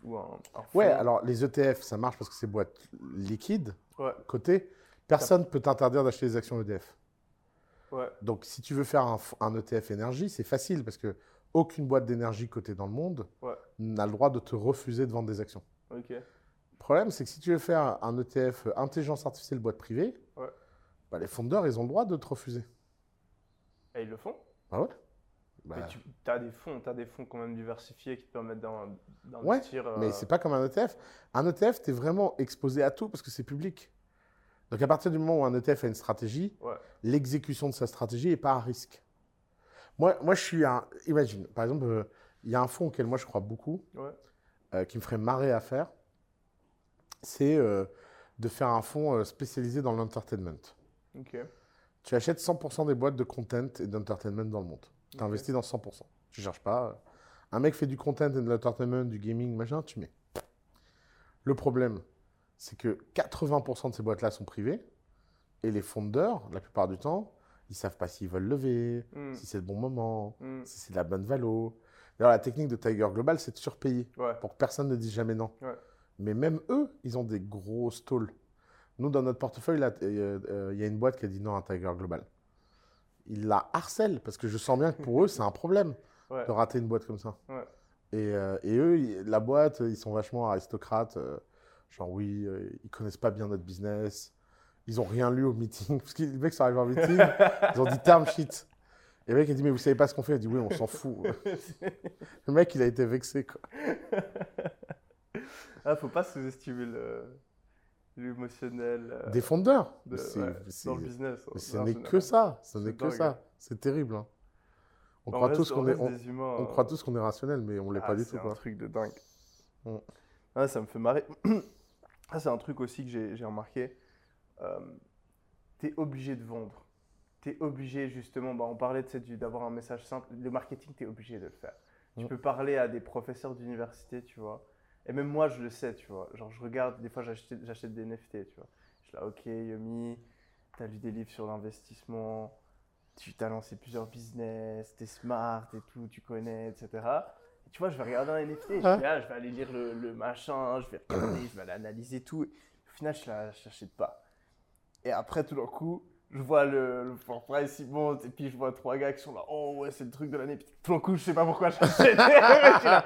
[SPEAKER 1] ou un.
[SPEAKER 2] Ouais, alors les ETF, ça marche parce que c'est boîte liquide,
[SPEAKER 1] Ouais,
[SPEAKER 2] côté. Personne ne peut t'interdire d'acheter des actions EDF.
[SPEAKER 1] ouais,
[SPEAKER 2] Donc, si tu veux faire un, ETF énergie, c'est facile parce que aucune boîte d'énergie cotée dans le monde
[SPEAKER 1] Ouais.
[SPEAKER 2] n'a le droit de te refuser de vendre des actions.
[SPEAKER 1] ok.
[SPEAKER 2] Le problème, c'est que si tu veux faire un ETF intelligence artificielle boîte privée,
[SPEAKER 1] Ouais.
[SPEAKER 2] Bah, les fondeurs, ils ont le droit de te refuser.
[SPEAKER 1] Et ils le font
[SPEAKER 2] Ah ouais? Bah,
[SPEAKER 1] Mais tu as des fonds, as des fonds quand même diversifiés qui te permettent d'in-
[SPEAKER 2] Ouais,
[SPEAKER 1] d'investir. euh,
[SPEAKER 2] Mais c'est pas comme un ETF. Un ETF, tu es vraiment exposé à tout parce que c'est public. Donc, à partir du moment où un ETF a une stratégie,
[SPEAKER 1] Ouais.
[SPEAKER 2] l'exécution de sa stratégie n'est pas à risque. Moi, moi, je suis un. Imagine, par exemple, euh, il y a un fonds auquel moi je crois beaucoup,
[SPEAKER 1] Ouais.
[SPEAKER 2] euh, qui me ferait marrer à faire. C'est euh, de faire un fonds spécialisé dans l'entertainment. Tu achètes 100% des boîtes de content et d'entertainment dans le monde. Tu
[SPEAKER 1] Ok.
[SPEAKER 2] investis dans 100%. Tu cherches pas. euh, Un mec fait du content et de l'entertainment, du gaming, machin, tu mets. Le problème, c'est que 80% de ces boîtes-là sont privées et les fondeurs, la plupart du temps, ils savent pas s'ils veulent lever,
[SPEAKER 1] Hmm,
[SPEAKER 2] si c'est le bon moment,
[SPEAKER 1] hmm,
[SPEAKER 2] si c'est de la bonne valo. D'ailleurs, la technique de Tiger Global, c'est de surpayer
[SPEAKER 1] Ouais.
[SPEAKER 2] pour que personne ne dise jamais non.
[SPEAKER 1] Ouais.
[SPEAKER 2] Mais même eux, ils ont des gros stalls. Nous, dans notre portefeuille, euh, euh, il y a une boîte qui a dit non à Tiger Global. Ils la harcèlent parce que je sens bien que pour eux, c'est un problème
[SPEAKER 1] Ouais.
[SPEAKER 2] de rater une boîte comme ça.
[SPEAKER 1] Ouais.
[SPEAKER 2] Et, euh, et eux, la boîte, ils sont vachement aristocrates. euh, genre, oui, ils connaissent pas bien notre business. Ils ont rien lu au meeting. Parce que les mecs sont arrivés en meeting, ils ont dit term sheet. Et le mec a dit, mais vous savez pas ce qu'on fait? Il dit, oui, on s'en fout. le mec, il a été vexé. Quoi.
[SPEAKER 1] ah, faut pas sous-estimer le- l'émotionnel euh,
[SPEAKER 2] Des fondeurs.
[SPEAKER 1] de-
[SPEAKER 2] c'est-
[SPEAKER 1] ouais,
[SPEAKER 2] c'est-
[SPEAKER 1] dans le business.
[SPEAKER 2] mais ce n'est que ça. Ce
[SPEAKER 1] C'est
[SPEAKER 2] n'est que ça. C'est terrible. hein. On,
[SPEAKER 1] On
[SPEAKER 2] croit
[SPEAKER 1] reste-
[SPEAKER 2] tous
[SPEAKER 1] on
[SPEAKER 2] qu'on est, on,
[SPEAKER 1] des humains,
[SPEAKER 2] on
[SPEAKER 1] euh,
[SPEAKER 2] croit tous qu'on est rationnel, mais on l'est
[SPEAKER 1] Ah,
[SPEAKER 2] pas du
[SPEAKER 1] c'est
[SPEAKER 2] tout.
[SPEAKER 1] un
[SPEAKER 2] Quoi.
[SPEAKER 1] truc de dingue.
[SPEAKER 2] Mm.
[SPEAKER 1] Ah, ça me fait marrer. Ça, c'est un truc aussi que j'ai remarqué. Euh, tu es obligé de vendre. Tu es obligé, justement, bah, on parlait d'avoir un message simple. Le marketing, tu es obligé de le faire. Tu
[SPEAKER 2] Mm.
[SPEAKER 1] peux parler à des professeurs d'université, tu vois. Et même moi, je le sais, tu vois. Genre, je regarde, des fois, j'achète des NFT, tu vois. Je suis là, ok, Yomi, tu as lu des livres sur l'investissement, tu t'as lancé plusieurs business, tu es smart et tout, tu connais, etc. Et tu vois, je vais regarder un NFT, je, ah, je vais aller lire le, le machin, je vais regarder, je vais aller analyser tout. Au final, je ne l'achète pas. Et après, tout d'un coup, je vois le, le for price, il monte, et puis je vois trois gars qui sont là, oh ouais, c'est le truc de l'année. Puis tout d'un coup, je sais pas pourquoi j'achète.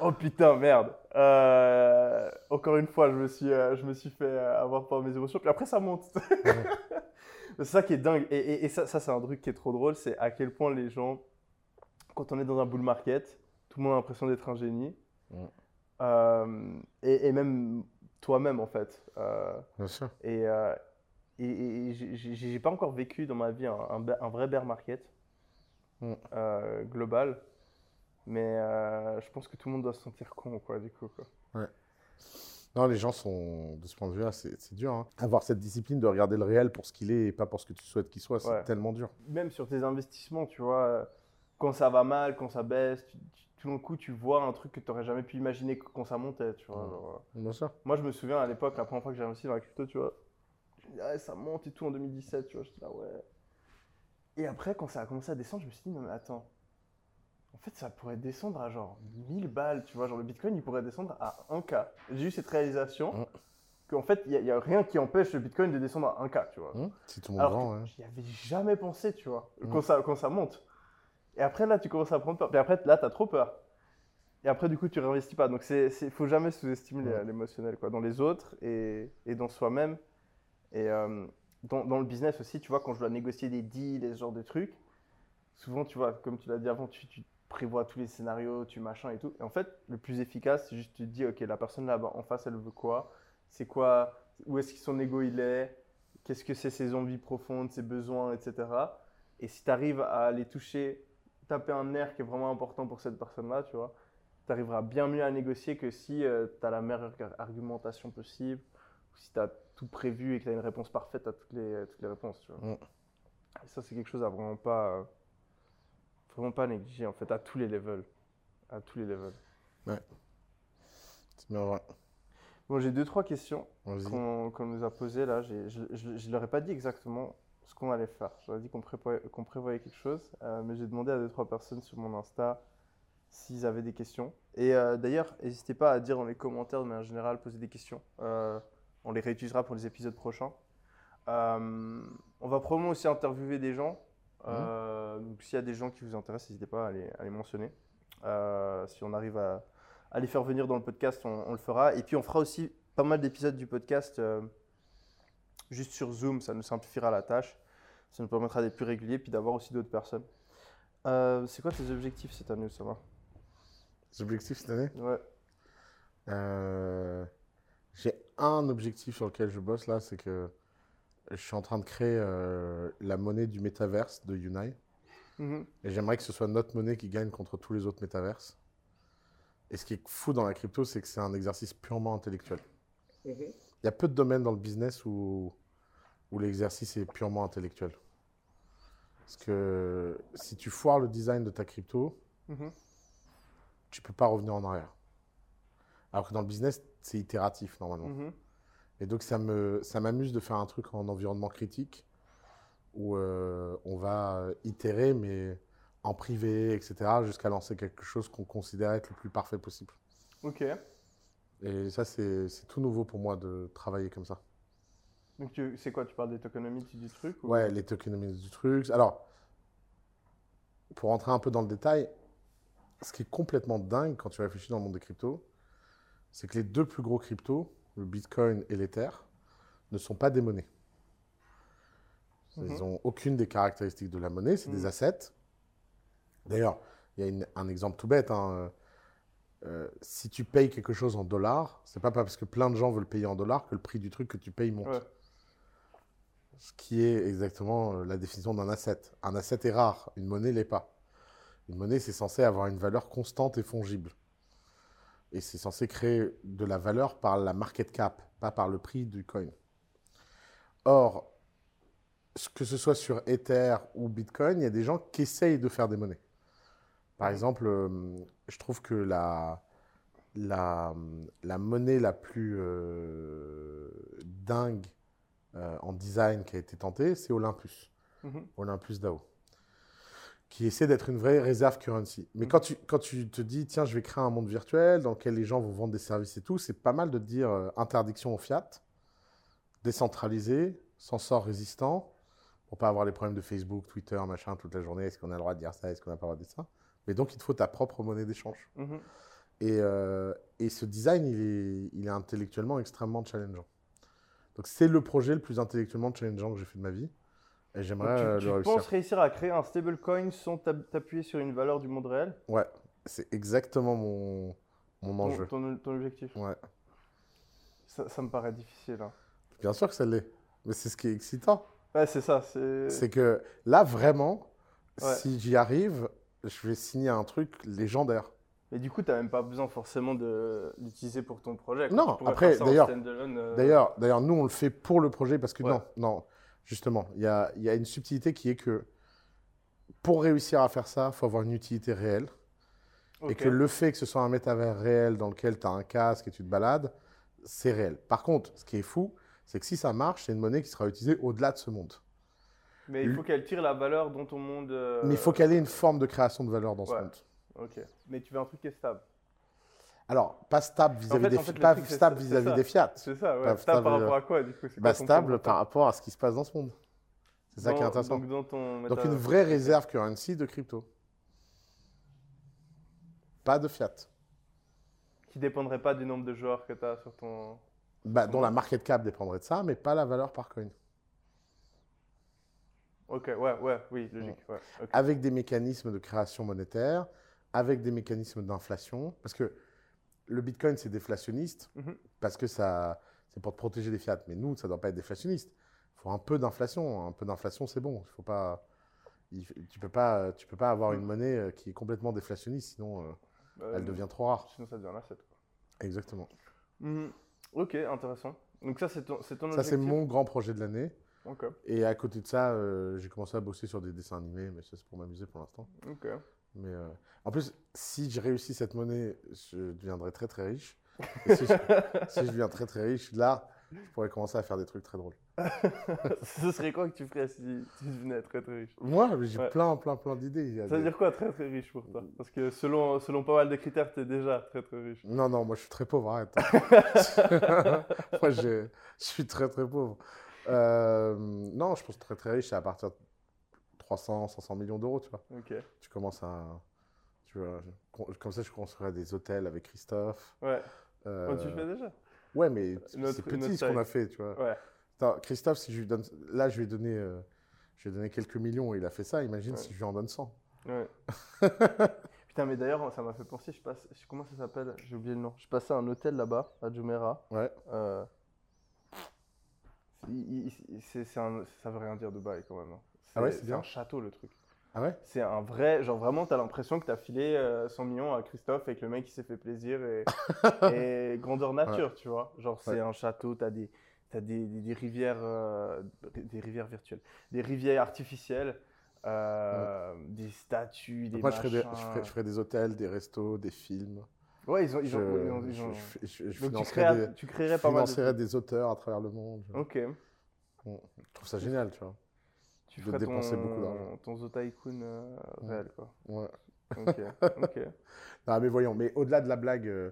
[SPEAKER 1] Oh putain, merde. Euh, encore une fois, je me suis, euh, je me suis fait euh, avoir par mes émotions, puis après, ça monte. c'est ça qui est dingue. Et, et- et ça, ça c'est un truc qui est trop drôle, c'est à quel point les gens, quand on est dans un bull market, tout le monde a l'impression d'être un génie.
[SPEAKER 2] Mm.
[SPEAKER 1] Euh, et, et même toi-même, en fait.
[SPEAKER 2] Bien sûr.
[SPEAKER 1] et, et, et- j'ai- pas encore vécu dans ma vie un, un, be- un vrai bear market
[SPEAKER 2] Mm.
[SPEAKER 1] euh, global. Mais euh, je pense que tout le monde doit se sentir con, quoi, du coup. Quoi.
[SPEAKER 2] Non, les gens sont, de ce point de vue-là, c'est dur. hein. Avoir cette discipline de regarder le réel pour ce qu'il est et pas pour ce que tu souhaites qu'il soit, c'est
[SPEAKER 1] Ouais.
[SPEAKER 2] tellement dur.
[SPEAKER 1] Même sur tes investissements, tu vois, euh, quand ça va mal, quand ça baisse, tu- tu- tout d'un coup, tu vois un truc que tu n'aurais jamais pu imaginer quand ça montait, tu vois.
[SPEAKER 2] Mm. Bien sûr.
[SPEAKER 1] Moi, je me souviens à l'époque, la première fois que j'ai investi dans la crypto, tu vois, ah, ça monte et tout en 2017, tu vois, j'étais là, ouais. Et après, quand ça a commencé à descendre, je me suis dit, non, mais attends, en fait, ça pourrait descendre à genre 1000 balles, tu vois, genre le bitcoin, il pourrait descendre à 1K. J'ai eu cette réalisation
[SPEAKER 2] Mm.
[SPEAKER 1] qu'en fait, il n'y a, rien qui empêche le bitcoin de descendre à 1K, tu vois.
[SPEAKER 2] Hum, Si tout
[SPEAKER 1] Alors que
[SPEAKER 2] ouais.
[SPEAKER 1] j'y avais jamais pensé, tu vois,
[SPEAKER 2] Mm.
[SPEAKER 1] quand, ça, quand ça monte. Et après, là, tu commences à prendre peur. Et après, là, tu as trop peur. Et après, du coup, tu réinvestis pas. Donc, il ne faut jamais sous-estimer l'émotionnel, quoi, dans les autres et, et dans soi-même. Et euh, dans, le business aussi, tu vois, quand je dois négocier des deals et ce genre de trucs, souvent, tu vois, comme tu l'as dit avant, tu, prévois tous les scénarios, tu machin et tout. Et en fait, le plus efficace, c'est juste tu te dis, ok, la personne là-bas en face, elle veut quoi? C'est quoi? Où est-ce que son ego il est? Qu'est-ce que c'est ses envies profondes, ses besoins, etc. Et si tu arrives à les toucher, taper un nerf qui est vraiment important pour cette personne-là, tu vois, tu arriveras bien mieux à négocier que si tu as la meilleure argumentation possible, ou si tu tout prévu et que tu as une réponse parfaite à toutes les, toutes les réponses. Tu vois.
[SPEAKER 2] Mm.
[SPEAKER 1] Et ça, c'est quelque chose à vraiment pas, vraiment pas négliger, en fait, à tous les levels. À tous les levels.
[SPEAKER 2] C'est bien vrai.
[SPEAKER 1] Bon, j'ai deux, trois questions qu'on qu'on nous a posées là. Je ne leur ai pas dit exactement ce qu'on allait faire. Ai dit qu'on prévoyait, qu'on prévoyait quelque chose, euh, mais j'ai demandé à deux, trois personnes sur mon Insta s'ils avaient des questions. Et euh, d'ailleurs, n'hésitez pas à dire dans les commentaires, de manière générale, poser des questions. Euh, on les réutilisera pour les épisodes prochains. Euh, on va probablement aussi interviewer des gens. Euh, donc s'il y a des gens qui vous intéressent, n'hésitez pas à les, à les mentionner. Euh, si on arrive à, à les faire venir dans le podcast, on, on le fera. Et puis on fera aussi pas mal d'épisodes du podcast juste sur Zoom, ça nous simplifiera la tâche. Ça nous permettra d'être plus réguliers puis d'avoir aussi d'autres personnes. C'est quoi tes objectifs cette année, Oussama
[SPEAKER 2] Les objectifs cette année?
[SPEAKER 1] Ouais.
[SPEAKER 2] J'ai un objectif sur lequel je bosse là, c'est que je suis en train de créer euh, la monnaie du métaverse de Unai.
[SPEAKER 1] Mhm.
[SPEAKER 2] Et j'aimerais que ce soit notre monnaie qui gagne contre tous les autres métaverses. Et ce qui est fou dans la crypto, c'est que c'est un exercice purement intellectuel. Il y a peu de domaines dans le business où, où l'exercice est purement intellectuel. Parce que si tu foires le design de ta crypto,
[SPEAKER 1] Mhm.
[SPEAKER 2] tu peux pas revenir en arrière. Alors que dans le business, c'est itératif normalement.
[SPEAKER 1] Mhm.
[SPEAKER 2] Et donc ça me ça m'amuse de faire un truc en environnement critique où euh, on va itérer mais en privé, etc. jusqu'à lancer quelque chose qu'on considère être le plus parfait possible.
[SPEAKER 1] Ok.
[SPEAKER 2] Et ça c'est tout nouveau pour moi de travailler comme ça.
[SPEAKER 1] Donc c'est quoi Tu parles des tokenomics du truc ou-
[SPEAKER 2] Ouais, les tokenomics du truc. Alors, pour rentrer un peu dans le détail, ce qui est complètement dingue quand tu réfléchis dans le monde des cryptos, c'est que les deux plus gros cryptos, le Bitcoin et l'Ether, ne sont pas des monnaies. Ils
[SPEAKER 1] Mhm.
[SPEAKER 2] n'ont aucune des caractéristiques de la monnaie, c'est des
[SPEAKER 1] Mhm.
[SPEAKER 2] assets. D'ailleurs, il y a une- un exemple tout bête. hein, euh, si tu payes quelque chose en dollars, c'est pas parce que plein de gens veulent payer en dollars que le prix du truc que tu payes monte.
[SPEAKER 1] Ouais.
[SPEAKER 2] Ce qui est exactement euh, la définition d'un asset. Un asset est rare, une monnaie l'est pas. Une monnaie, c'est censé avoir une valeur constante et fongible. Et c'est censé créer de la valeur par la market cap, pas par le prix du coin. Or, que ce soit sur Ether ou Bitcoin, il y a des gens qui essayent de faire des monnaies. Par exemple, euh, je trouve que la, la, la monnaie la plus euh, dingue euh, en design qui a été tentée, c'est Olympus.
[SPEAKER 1] Mhm.
[SPEAKER 2] Olympus DAO, qui essaie d'être une vraie réserve currency. Mais
[SPEAKER 1] Mhm.
[SPEAKER 2] quand, tu, quand tu te dis, tiens, je vais créer un monde virtuel dans lequel les gens vont vendre des services et tout, c'est pas mal de te dire euh, interdiction au fiat, décentralisé, sans sort résistant, pour pas avoir les problèmes de Facebook, Twitter, machin, toute la journée. Est-ce qu'on a le droit de dire ça? Est-ce qu'on n'a pas le droit de dire ça? Mais donc, il te faut ta propre monnaie d'échange.
[SPEAKER 1] Mhm.
[SPEAKER 2] Et, euh, et ce design, il est, il est intellectuellement extrêmement challengeant. Donc, c'est le projet le plus intellectuellement challengeant que j'ai fait de ma vie. Et
[SPEAKER 1] Donc,
[SPEAKER 2] j'aimerais
[SPEAKER 1] tu,
[SPEAKER 2] euh,
[SPEAKER 1] tu
[SPEAKER 2] le réussir.
[SPEAKER 1] penses réussir à créer un stablecoin sans t'ap- t'appuyer sur une valeur du monde réel?
[SPEAKER 2] Ouais, c'est exactement mon, mon
[SPEAKER 1] ton,
[SPEAKER 2] enjeu.
[SPEAKER 1] ton, ton objectif?
[SPEAKER 2] Ouais.
[SPEAKER 1] ça, ça me paraît difficile. hein.
[SPEAKER 2] Bien sûr que ça l'est. Mais c'est ce qui est excitant.
[SPEAKER 1] Ouais, c'est ça. C'est...
[SPEAKER 2] C'est que là, vraiment,
[SPEAKER 1] Ouais.
[SPEAKER 2] si j'y arrive, je vais signer un truc légendaire.
[SPEAKER 1] Mais du coup, tu n'as même pas besoin forcément de l'utiliser pour ton projet. quoi.
[SPEAKER 2] Non,
[SPEAKER 1] Tu pourrais
[SPEAKER 2] après,
[SPEAKER 1] faire ça en
[SPEAKER 2] d'ailleurs-
[SPEAKER 1] standalone, euh,
[SPEAKER 2] D'ailleurs, d'ailleurs, nous, on le fait pour le projet parce que
[SPEAKER 1] Ouais.
[SPEAKER 2] non, non, justement, il y a, il y a une subtilité qui est que pour réussir à faire ça, il faut avoir une utilité réelle. Et que le fait que ce soit un métavers réel dans lequel tu as un casque et tu te balades, c'est réel. Par contre, ce qui est fou, c'est que si ça marche, c'est une monnaie qui sera utilisée au-delà de ce monde.
[SPEAKER 1] Mais il faut qu'elle tire la valeur dans ton monde. euh,
[SPEAKER 2] Mais il faut qu'elle ait une forme de création de valeur dans ce monde.
[SPEAKER 1] Ok. Mais tu veux un truc qui est stable.
[SPEAKER 2] Alors, pas stable vis-à-vis
[SPEAKER 1] fait-
[SPEAKER 2] des,
[SPEAKER 1] en fait,
[SPEAKER 2] pas
[SPEAKER 1] truc,
[SPEAKER 2] stable des fiat.
[SPEAKER 1] C'est ça, ouais.
[SPEAKER 2] Pas
[SPEAKER 1] stable par
[SPEAKER 2] euh,
[SPEAKER 1] rapport à quoi, du coup
[SPEAKER 2] Bah, stable par rapport à ce qui se passe dans ce monde. C'est ça qui est intéressant.
[SPEAKER 1] Donc, dans ton
[SPEAKER 2] Donc, une vraie réserve currency de crypto. Pas de fiat.
[SPEAKER 1] Qui dépendrait pas du nombre de joueurs que tu as sur ton.
[SPEAKER 2] Bah, dont la market cap dépendrait de ça, mais pas la valeur par coin.
[SPEAKER 1] Ok, ouais, ouais, oui, logique. Ouais.
[SPEAKER 2] Avec des mécanismes de création monétaire, avec des mécanismes d'inflation, parce que le Bitcoin, c'est déflationniste,
[SPEAKER 1] Mhm.
[SPEAKER 2] parce que ça, c'est pour te protéger des fiat. Mais nous, ça ne doit pas être déflationniste. Il faut un peu d'inflation. Un peu d'inflation, c'est bon. Il faut pas, il- tu peux pas, tu peux pas avoir
[SPEAKER 1] Mhm.
[SPEAKER 2] une monnaie euh, qui est complètement déflationniste, sinon euh,
[SPEAKER 1] Euh,
[SPEAKER 2] elle devient trop rare.
[SPEAKER 1] Sinon, ça devient l'asset. quoi.
[SPEAKER 2] Exactement.
[SPEAKER 1] Mhm. Ok, intéressant. Donc ça, c'est ton,
[SPEAKER 2] Ça, c'est mon grand projet de l'année. Et à côté de ça, euh, j'ai commencé à bosser sur des dessins animés, mais ça, c'est pour m'amuser pour l'instant.
[SPEAKER 1] ok.
[SPEAKER 2] Mais euh, en plus, si je réussis cette monnaie, je deviendrai très très riche. Et si, je, si je deviens très très riche, là, je pourrais commencer à faire des trucs très drôles.
[SPEAKER 1] Ce serait quoi que tu ferais si tu devenais très très riche?
[SPEAKER 2] Moi, j'ai
[SPEAKER 1] Ouais.
[SPEAKER 2] plein plein plein d'idées.
[SPEAKER 1] Ça veut
[SPEAKER 2] des-
[SPEAKER 1] dire quoi très très riche pour toi? Parce que selon, selon pas mal de critères, tu es déjà très très riche.
[SPEAKER 2] Non, non, moi je suis très pauvre, arrête. moi je, suis très très pauvre. Euh, non, je pense très très riche, c'est à partir de 300, 500 millions d'euros, tu vois.
[SPEAKER 1] Ok,
[SPEAKER 2] Tu commences à. Tu vois, comme ça, je construirais des hôtels avec Christophe.
[SPEAKER 1] ouais.
[SPEAKER 2] Euh,
[SPEAKER 1] Oh, tu le fais déjà
[SPEAKER 2] Ouais, mais
[SPEAKER 1] Notre-
[SPEAKER 2] c'est petit ce qu'on a fait, tu vois.
[SPEAKER 1] Ouais.
[SPEAKER 2] Attends, Christophe, si je lui donne. Là, je lui ai donné, euh, je lui ai donné quelques millions et il a fait ça. Imagine
[SPEAKER 1] Ouais.
[SPEAKER 2] si je lui en donne 100.
[SPEAKER 1] ouais. Putain, mais d'ailleurs, ça m'a fait penser, je passe. Comment ça s'appelle? J'ai oublié le nom. Je passais à un hôtel là-bas, à Jumeirah.
[SPEAKER 2] Ouais.
[SPEAKER 1] Euh, il- il- c'est- c'est un- ça veut rien dire de bail quand même. hein.
[SPEAKER 2] Ah ouais, c'est
[SPEAKER 1] c'est
[SPEAKER 2] bien.
[SPEAKER 1] un château le truc.
[SPEAKER 2] Ah ouais?
[SPEAKER 1] C'est un vrai, genre vraiment, t'as l'impression que t'as filé euh, 100 millions à Christophe et que le mec il s'est fait plaisir et, et grandeur nature, tu vois. Genre c'est
[SPEAKER 2] Ouais.
[SPEAKER 1] un château, t'as des, t'as des, des, des rivières, euh, des rivières virtuelles, des rivières artificielles, euh, des statues, des
[SPEAKER 2] Moi, je ferais, des,
[SPEAKER 1] machins.
[SPEAKER 2] je, ferais, je ferais des hôtels, des restos, des films.
[SPEAKER 1] Ouais, ils ont, ils
[SPEAKER 2] je,
[SPEAKER 1] ont, ils ont- ils
[SPEAKER 2] je- je je- je
[SPEAKER 1] Donc tu, créerais,
[SPEAKER 2] des,
[SPEAKER 1] tu
[SPEAKER 2] je
[SPEAKER 1] créerais pas mal de
[SPEAKER 2] financerais
[SPEAKER 1] trucs.
[SPEAKER 2] des auteurs à travers le monde. Je,
[SPEAKER 1] Ok.
[SPEAKER 2] je trouve ça génial, tu vois.
[SPEAKER 1] Tu ferais
[SPEAKER 2] dépenser
[SPEAKER 1] ton,
[SPEAKER 2] beaucoup d'argent.
[SPEAKER 1] ton Zotaikun euh,
[SPEAKER 2] Ouais.
[SPEAKER 1] réel, quoi.
[SPEAKER 2] Ouais.
[SPEAKER 1] Ok, ok.
[SPEAKER 2] Non, mais voyons, mais au-delà de la blague, euh,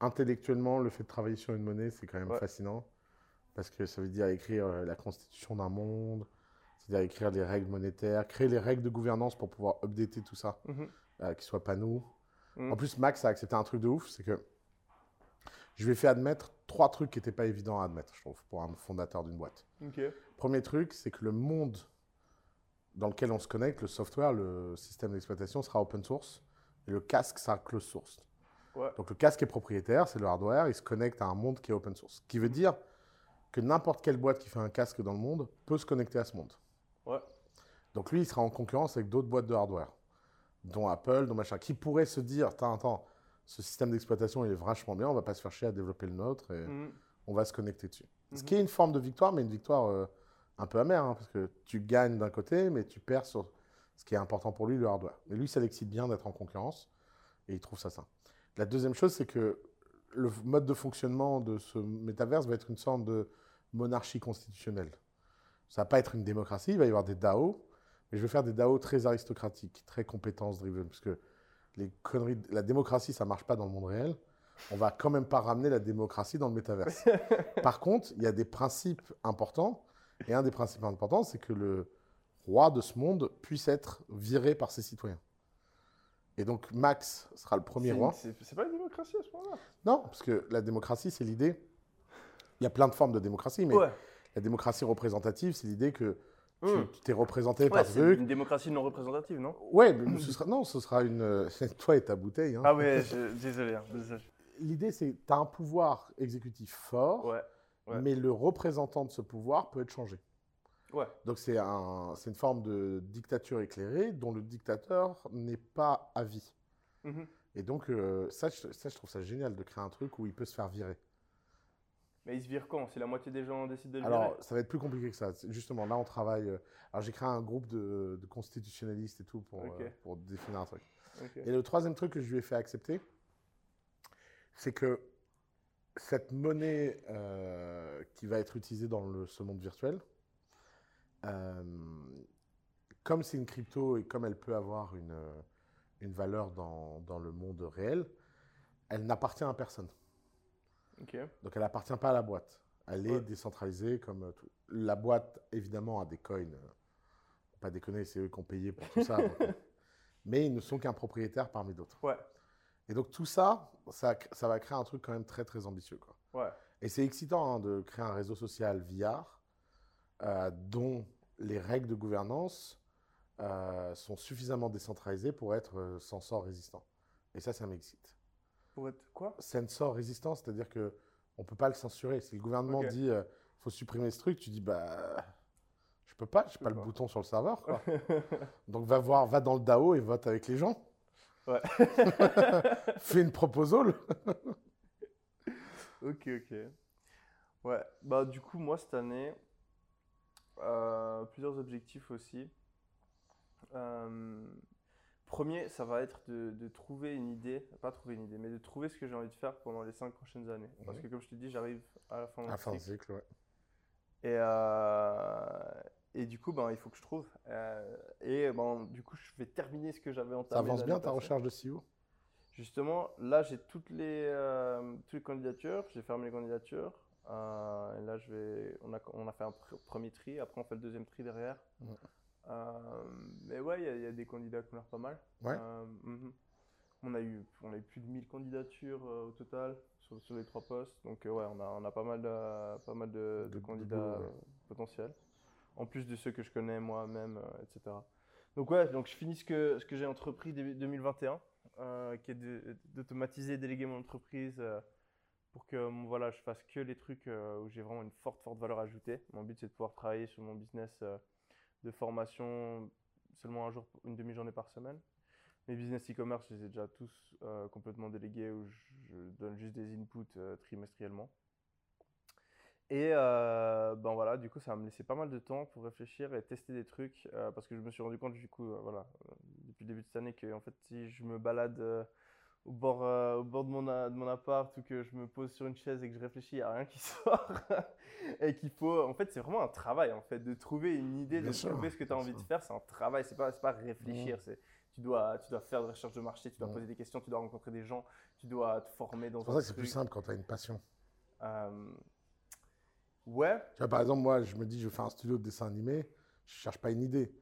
[SPEAKER 2] intellectuellement, le fait de travailler sur une monnaie, c'est quand même
[SPEAKER 1] Ouais.
[SPEAKER 2] fascinant. Parce que ça veut dire écrire euh, la constitution d'un monde, c'est-à-dire écrire les règles monétaires, créer les règles de gouvernance pour pouvoir updater tout ça,
[SPEAKER 1] Mhm.
[SPEAKER 2] euh, qui ne soit pas nous.
[SPEAKER 1] Mhm.
[SPEAKER 2] En plus, Max a accepté un truc de ouf, c'est que je lui ai fait admettre trois trucs qui n'étaient pas évidents à admettre, je trouve, pour un fondateur d'une boîte.
[SPEAKER 1] Ok.
[SPEAKER 2] Premier truc, c'est que le monde dans lequel on se connecte, le software, le système d'exploitation sera open source et le casque sera closed source.
[SPEAKER 1] Ouais.
[SPEAKER 2] Donc le casque est propriétaire, c'est le hardware, il se connecte à un monde qui est open source. Ce qui veut dire que n'importe quelle boîte qui fait un casque dans le monde peut se connecter à ce monde.
[SPEAKER 1] Ouais.
[SPEAKER 2] Donc lui, il sera en concurrence avec d'autres boîtes de hardware, dont Apple, dont machin, qui pourraient se dire, attends, attends, ce système d'exploitation, il est vachement bien, on va pas se faire chier à développer le nôtre et
[SPEAKER 1] Mhm.
[SPEAKER 2] on va se connecter dessus. Ce
[SPEAKER 1] Mhm.
[SPEAKER 2] qui est une forme de victoire, mais une victoire euh, un peu amère, hein, parce que tu gagnes d'un côté, mais tu perds sur ce qui est important pour lui, le hardware. Mais lui, ça l'excite bien d'être en concurrence, et il trouve ça sain. La deuxième chose, c'est que le mode de fonctionnement de ce métaverse va être une sorte de monarchie constitutionnelle. Ça va pas être une démocratie, il va y avoir des DAO, mais je vais faire des DAO très aristocratiques, très compétences-driven, parce que les conneries, la démocratie, ça marche pas dans le monde réel. On va quand même pas ramener la démocratie dans le métaverse. Par contre, il y a des principes importants, et un des principes importants, c'est que le roi de ce monde puisse être viré par ses citoyens. Et donc Max sera le premier roi.
[SPEAKER 1] C'est pas une démocratie à ce moment-là?
[SPEAKER 2] Non, parce que la démocratie, c'est l'idée. Il y a plein de formes de démocratie, mais
[SPEAKER 1] Ouais.
[SPEAKER 2] la démocratie représentative, c'est l'idée que tu
[SPEAKER 1] Hmm.
[SPEAKER 2] tu t'es représenté
[SPEAKER 1] Ouais,
[SPEAKER 2] par
[SPEAKER 1] c'est
[SPEAKER 2] truc.
[SPEAKER 1] une démocratie non représentative, non?
[SPEAKER 2] Ouais, mais ce sera non, ce sera une. Toi et ta bouteille. hein.
[SPEAKER 1] Ah ouais, je- désolé, hein, désolé.
[SPEAKER 2] L'idée, c'est que tu as un pouvoir exécutif fort,
[SPEAKER 1] Ouais, ouais.
[SPEAKER 2] mais le représentant de ce pouvoir peut être changé.
[SPEAKER 1] ouais.
[SPEAKER 2] Donc c'est un, c'est une forme de dictature éclairée dont le dictateur n'est pas à vie.
[SPEAKER 1] Mhm.
[SPEAKER 2] Et donc euh, ça, je, ça, je trouve ça génial de créer un truc où il peut se faire virer.
[SPEAKER 1] Mais il se vire quand? Si la moitié des gens décident de le
[SPEAKER 2] Alors
[SPEAKER 1] virer?
[SPEAKER 2] ça va être plus compliqué que ça. Justement, là on travaille. euh, alors j'ai créé un groupe de, de constitutionnalistes et tout pour, euh, pour définir un truc. Et le troisième truc que je lui ai fait accepter, c'est que cette monnaie euh, qui va être utilisée dans le, ce monde virtuel, euh, comme c'est une crypto et comme elle peut avoir une, une valeur dans, dans le monde réel, elle n'appartient à personne. Donc elle n'appartient pas à la boîte. Elle est
[SPEAKER 1] Ouais.
[SPEAKER 2] décentralisée comme euh, tout. La boîte, évidemment, a des coins. pas déconner, c'est eux qui ont payé pour tout ça. donc, mais ils ne sont qu'un propriétaire parmi d'autres.
[SPEAKER 1] Ouais.
[SPEAKER 2] Et donc tout ça, ça, ça va créer un truc quand même très très ambitieux. Quoi.
[SPEAKER 1] Ouais.
[SPEAKER 2] Et c'est excitant hein, de créer un réseau social VR euh, dont les règles de gouvernance euh, sont suffisamment décentralisés pour être euh, sensor résistants. Et ça, ça m'excite.
[SPEAKER 1] Pour être quoi?
[SPEAKER 2] Sensor résistant, c'est-à-dire que on peut pas le censurer. Si le gouvernement dit euh, faut supprimer ce truc, tu dis bah je peux pas, j'ai pas le
[SPEAKER 1] pas.
[SPEAKER 2] bouton sur le serveur. quoi. Donc va voir, va dans le DAO et vote avec les gens.
[SPEAKER 1] Ouais.
[SPEAKER 2] Fais une proposal.
[SPEAKER 1] Ok, ok. Ouais, bah du coup, moi, cette année, euh, plusieurs objectifs aussi. Euh, premier, ça va être de, de trouver une idée, pas trouver une idée, mais de trouver ce que j'ai envie de faire pendant les cinq prochaines années. Parce que comme je te dis, j'arrive à la fin de mon
[SPEAKER 2] À fin de
[SPEAKER 1] cycle.
[SPEAKER 2] cycle, ouais.
[SPEAKER 1] Et, euh, et du coup, ben, il faut que je trouve. Euh, et ben, du coup, je vais terminer ce que j'avais entamé.
[SPEAKER 2] Ça avance bien ta recherche de CEO
[SPEAKER 1] Justement, là, j'ai toutes les, euh, toutes les candidatures. J'ai fermé les candidatures. Euh, et là, je vais, on, a, on a fait un pr- premier tri. Après, on fait le deuxième tri derrière.
[SPEAKER 2] Ouais.
[SPEAKER 1] Mais ouais, il y a- il y, a des candidats qui ont l'air pas mal.
[SPEAKER 2] Ouais.
[SPEAKER 1] Mhm. on, a eu, on a eu plus de 1000 candidatures au total sur, sur les trois postes. Donc, ouais, on a, on a pas mal de, pas mal de, de
[SPEAKER 2] De- de
[SPEAKER 1] candidats
[SPEAKER 2] ouais.
[SPEAKER 1] potentiels. En plus de ceux que je connais moi-même, euh, etc. Donc, ouais, donc je finis ce que, ce que j'ai entrepris début 2021 euh, qui est d'automatiser et déléguer mon entreprise euh, pour que voilà, je fasse que les trucs où j'ai vraiment une forte, forte valeur ajoutée. Mon but, c'est de pouvoir travailler sur mon business de formation seulement un jour, une demi-journée par semaine. Mes business e-commerce, je les ai déjà tous complètement délégués où je, donne juste des inputs trimestriellement. Et euh, ben voilà, du coup, ça va me laisser pas mal de temps pour réfléchir et tester des trucs euh, parce que je me suis rendu compte, du coup, euh, voilà, depuis le début de cette année, que en fait, si je me balade au bord, au bord de, mon, a- de mon appart ou que je me pose sur une chaise et que je réfléchis, il n'y a rien qui sort. et qu'il faut, en fait, c'est vraiment un travail, en fait, de trouver une idée, de trouver ce que tu as envie de faire. C'est un travail, c'est pas, pas réfléchir, c'est. Tu dois, tu dois faire de recherche de marché, tu dois poser des questions, tu dois rencontrer des gens, tu dois te former dans
[SPEAKER 2] C'est pour ça que c'est plus simple quand tu as une passion.
[SPEAKER 1] Ouais,
[SPEAKER 2] Tu vois, par exemple, moi, je me dis, je faire un studio de dessin animé, je cherche pas une idée.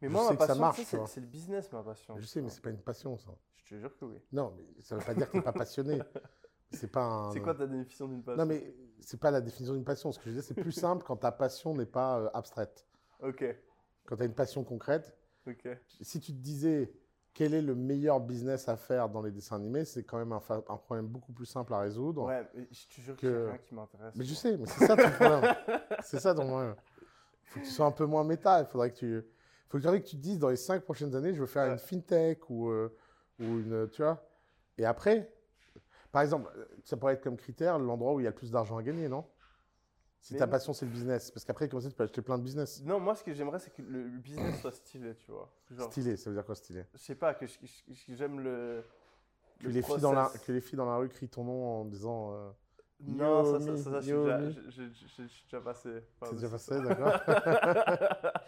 [SPEAKER 1] mais
[SPEAKER 2] Je
[SPEAKER 1] moi, ma passion, tu sais, c'est le business, ma passion.
[SPEAKER 2] Je sais, mais c'est pas une passion, ça.
[SPEAKER 1] Je te jure que oui.
[SPEAKER 2] Non, mais ça veut pas dire que t'es pas passionné. C'est pas un.
[SPEAKER 1] C'est quoi ta définition d'une passion?
[SPEAKER 2] Non, mais c'est pas la définition d'une passion. Ce que je dire, c'est plus simple quand ta passion n'est pas euh, abstraite.
[SPEAKER 1] Ok,
[SPEAKER 2] Quand tu as une passion concrète,
[SPEAKER 1] ok.
[SPEAKER 2] si tu te disais quel est le meilleur business à faire dans les dessins animés, c'est quand même un, problème beaucoup plus simple à résoudre.
[SPEAKER 1] Ouais, mais je te jure
[SPEAKER 2] Que-
[SPEAKER 1] a rien qui m'intéresse.
[SPEAKER 2] Mais je sais, mais c'est ça ton problème. c'est ça ton problème. Il faut que tu sois un peu moins méta. Il faudrait que tu, faut que tu te dises dans les cinq prochaines années, je veux faire
[SPEAKER 1] Ouais.
[SPEAKER 2] une fintech ou, euh, ou une, tu vois. Et après, par exemple, ça pourrait être comme critère l'endroit où il y a le plus d'argent à gagner, non? Si
[SPEAKER 1] Mais
[SPEAKER 2] ta passion c'est le business, parce qu'après comme ça tu peux acheter plein de business.
[SPEAKER 1] Non, moi, ce que j'aimerais, c'est que le business soit stylé, tu vois. Genre,
[SPEAKER 2] Stylé, ça veut dire quoi stylé?
[SPEAKER 1] je sais pas, que j'aime le.
[SPEAKER 2] que
[SPEAKER 1] le
[SPEAKER 2] les, filles dans la, que les filles dans la rue crient ton nom en disant. euh,
[SPEAKER 1] Non, ça, ça, ça, ça, je suis déjà- passé.
[SPEAKER 2] C'est déjà passé, d'accord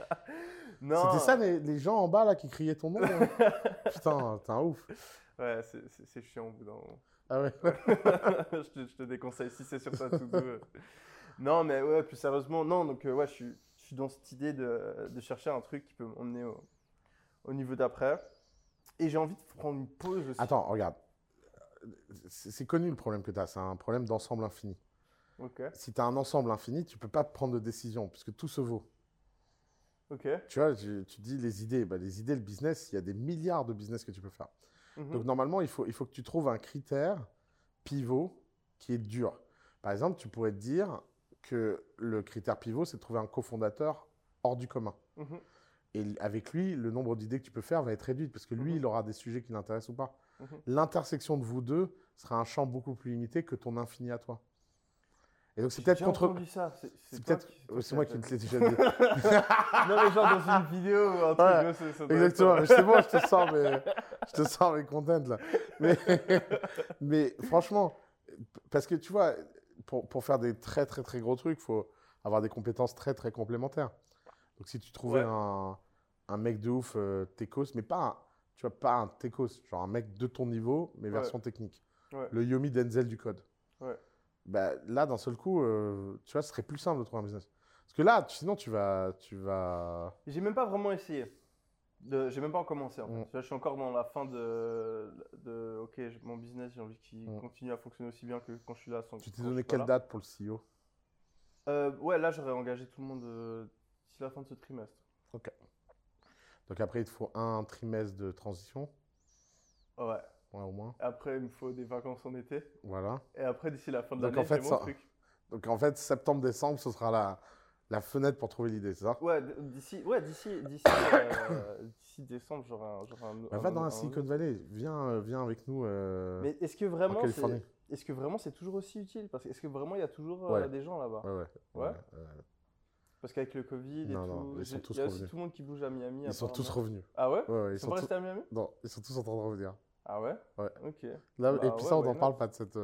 [SPEAKER 1] non.
[SPEAKER 2] C'était ça les, les gens en bas là qui criaient ton nom hein Putain, t'es un ouf.
[SPEAKER 1] Ouais, c'est- chiant au bout d'un moment.
[SPEAKER 2] Ah ouais
[SPEAKER 1] je, te, je te déconseille si c'est sur ta to-do. Non, mais ouais, plus sérieusement, non. Donc, euh, ouais, je suis, je suis dans cette idée de, de chercher un truc qui peut m'emmener au, au niveau d'après. Et j'ai envie de prendre une pause aussi.
[SPEAKER 2] Attends, regarde. C'est connu le problème que tu as, c'est un problème d'ensemble infini.
[SPEAKER 1] Ok,
[SPEAKER 2] Si tu as un ensemble infini, tu peux pas prendre de décision, puisque tout se vaut.
[SPEAKER 1] ok.
[SPEAKER 2] Tu vois, tu, tu dis les idées. Bah, les idées, le business, il y a des milliards de business que tu peux faire.
[SPEAKER 1] Mhm.
[SPEAKER 2] Donc normalement, il faut, il faut que tu trouves un critère pivot qui est dur. Par exemple, tu pourrais te dire que le critère pivot, c'est de trouver un cofondateur hors du commun.
[SPEAKER 1] Mhm.
[SPEAKER 2] Et avec lui, le nombre d'idées que tu peux faire va être réduit, parce que lui,
[SPEAKER 1] Mhm.
[SPEAKER 2] il aura des sujets qui l'intéressent ou pas.
[SPEAKER 1] Mhm.
[SPEAKER 2] L'intersection de vous deux sera un champ beaucoup plus limité que ton infini à toi. Et donc c'est peut-être contre...
[SPEAKER 1] C'est
[SPEAKER 2] peut-être... C'est moi qui
[SPEAKER 1] fait
[SPEAKER 2] l'ai déjà dit.
[SPEAKER 1] Non, mais genre dans une vidéo ou un truc.
[SPEAKER 2] Ouais,
[SPEAKER 1] ça
[SPEAKER 2] Exactement,
[SPEAKER 1] être-
[SPEAKER 2] c'est bon, je te sors mes, je te sors mes contents là. Mais, mais franchement, parce que tu vois, pour, pour faire des très très très gros trucs, il faut avoir des compétences très très complémentaires. Donc si tu trouvais
[SPEAKER 1] Ouais.
[SPEAKER 2] un, un mec de ouf euh, techos, mais pas un, tu vois, pas un techos, genre un mec de ton niveau, mais
[SPEAKER 1] Ouais.
[SPEAKER 2] version technique.
[SPEAKER 1] Ouais.
[SPEAKER 2] Le Yomi Denzel du code. Bah, là, d'un seul coup, euh, tu vois, ce serait plus simple de trouver un business. Parce que là, sinon, tu vas, tu vas,
[SPEAKER 1] J'ai même pas vraiment essayé. J'ai même pas commencé en fait.
[SPEAKER 2] Mm.
[SPEAKER 1] Je suis encore dans la fin de. de... Ok, mon business, j'ai envie qu'il
[SPEAKER 2] Mm.
[SPEAKER 1] continue à fonctionner aussi bien que quand je suis là. Sans...
[SPEAKER 2] tu t'es donné quelle date pour le CEO
[SPEAKER 1] Euh, Ouais, là j'aurais engagé tout le monde euh, d'ici la fin de ce trimestre.
[SPEAKER 2] Donc après, il te faut un trimestre de transition,
[SPEAKER 1] Ouais.
[SPEAKER 2] ouais, au moins.
[SPEAKER 1] Après, il me faut des vacances en été.
[SPEAKER 2] Voilà.
[SPEAKER 1] Et après, d'ici la fin de l'année,
[SPEAKER 2] en fait,
[SPEAKER 1] j'ai mon
[SPEAKER 2] ça-
[SPEAKER 1] truc.
[SPEAKER 2] Donc en fait, septembre-décembre, ce sera la, la fenêtre pour trouver l'idée, c'est ça?
[SPEAKER 1] Ouais, d'ici ouais, d'ici d'ici euh, décembre, j'aurai un,
[SPEAKER 2] Bah,
[SPEAKER 1] un-
[SPEAKER 2] Va dans
[SPEAKER 1] un-
[SPEAKER 2] la Silicon Valley, viens, euh, viens avec nous euh,
[SPEAKER 1] Mais est-ce que
[SPEAKER 2] en
[SPEAKER 1] vraiment c'est est-ce que vraiment c'est toujours aussi utile? Parce que est-ce que vraiment il y a toujours euh, des gens là-bas?
[SPEAKER 2] Ouais, ouais.
[SPEAKER 1] Parce qu'avec le Covid et
[SPEAKER 2] Non,
[SPEAKER 1] tout,
[SPEAKER 2] non, ils sont
[SPEAKER 1] j'ai-
[SPEAKER 2] tous
[SPEAKER 1] il y a aussi tout le monde qui bouge à Miami.
[SPEAKER 2] Ils sont tous revenus.
[SPEAKER 1] Ah ouais? Ils
[SPEAKER 2] ils
[SPEAKER 1] sont
[SPEAKER 2] sont
[SPEAKER 1] pas
[SPEAKER 2] tous...
[SPEAKER 1] restés à Miami?
[SPEAKER 2] Non, ils sont tous en train de revenir.
[SPEAKER 1] Ah ouais?
[SPEAKER 2] Ouais.
[SPEAKER 1] Ok.
[SPEAKER 2] Là,
[SPEAKER 1] Bah
[SPEAKER 2] et puis
[SPEAKER 1] ouais,
[SPEAKER 2] ça, on n'en parle pas de cette.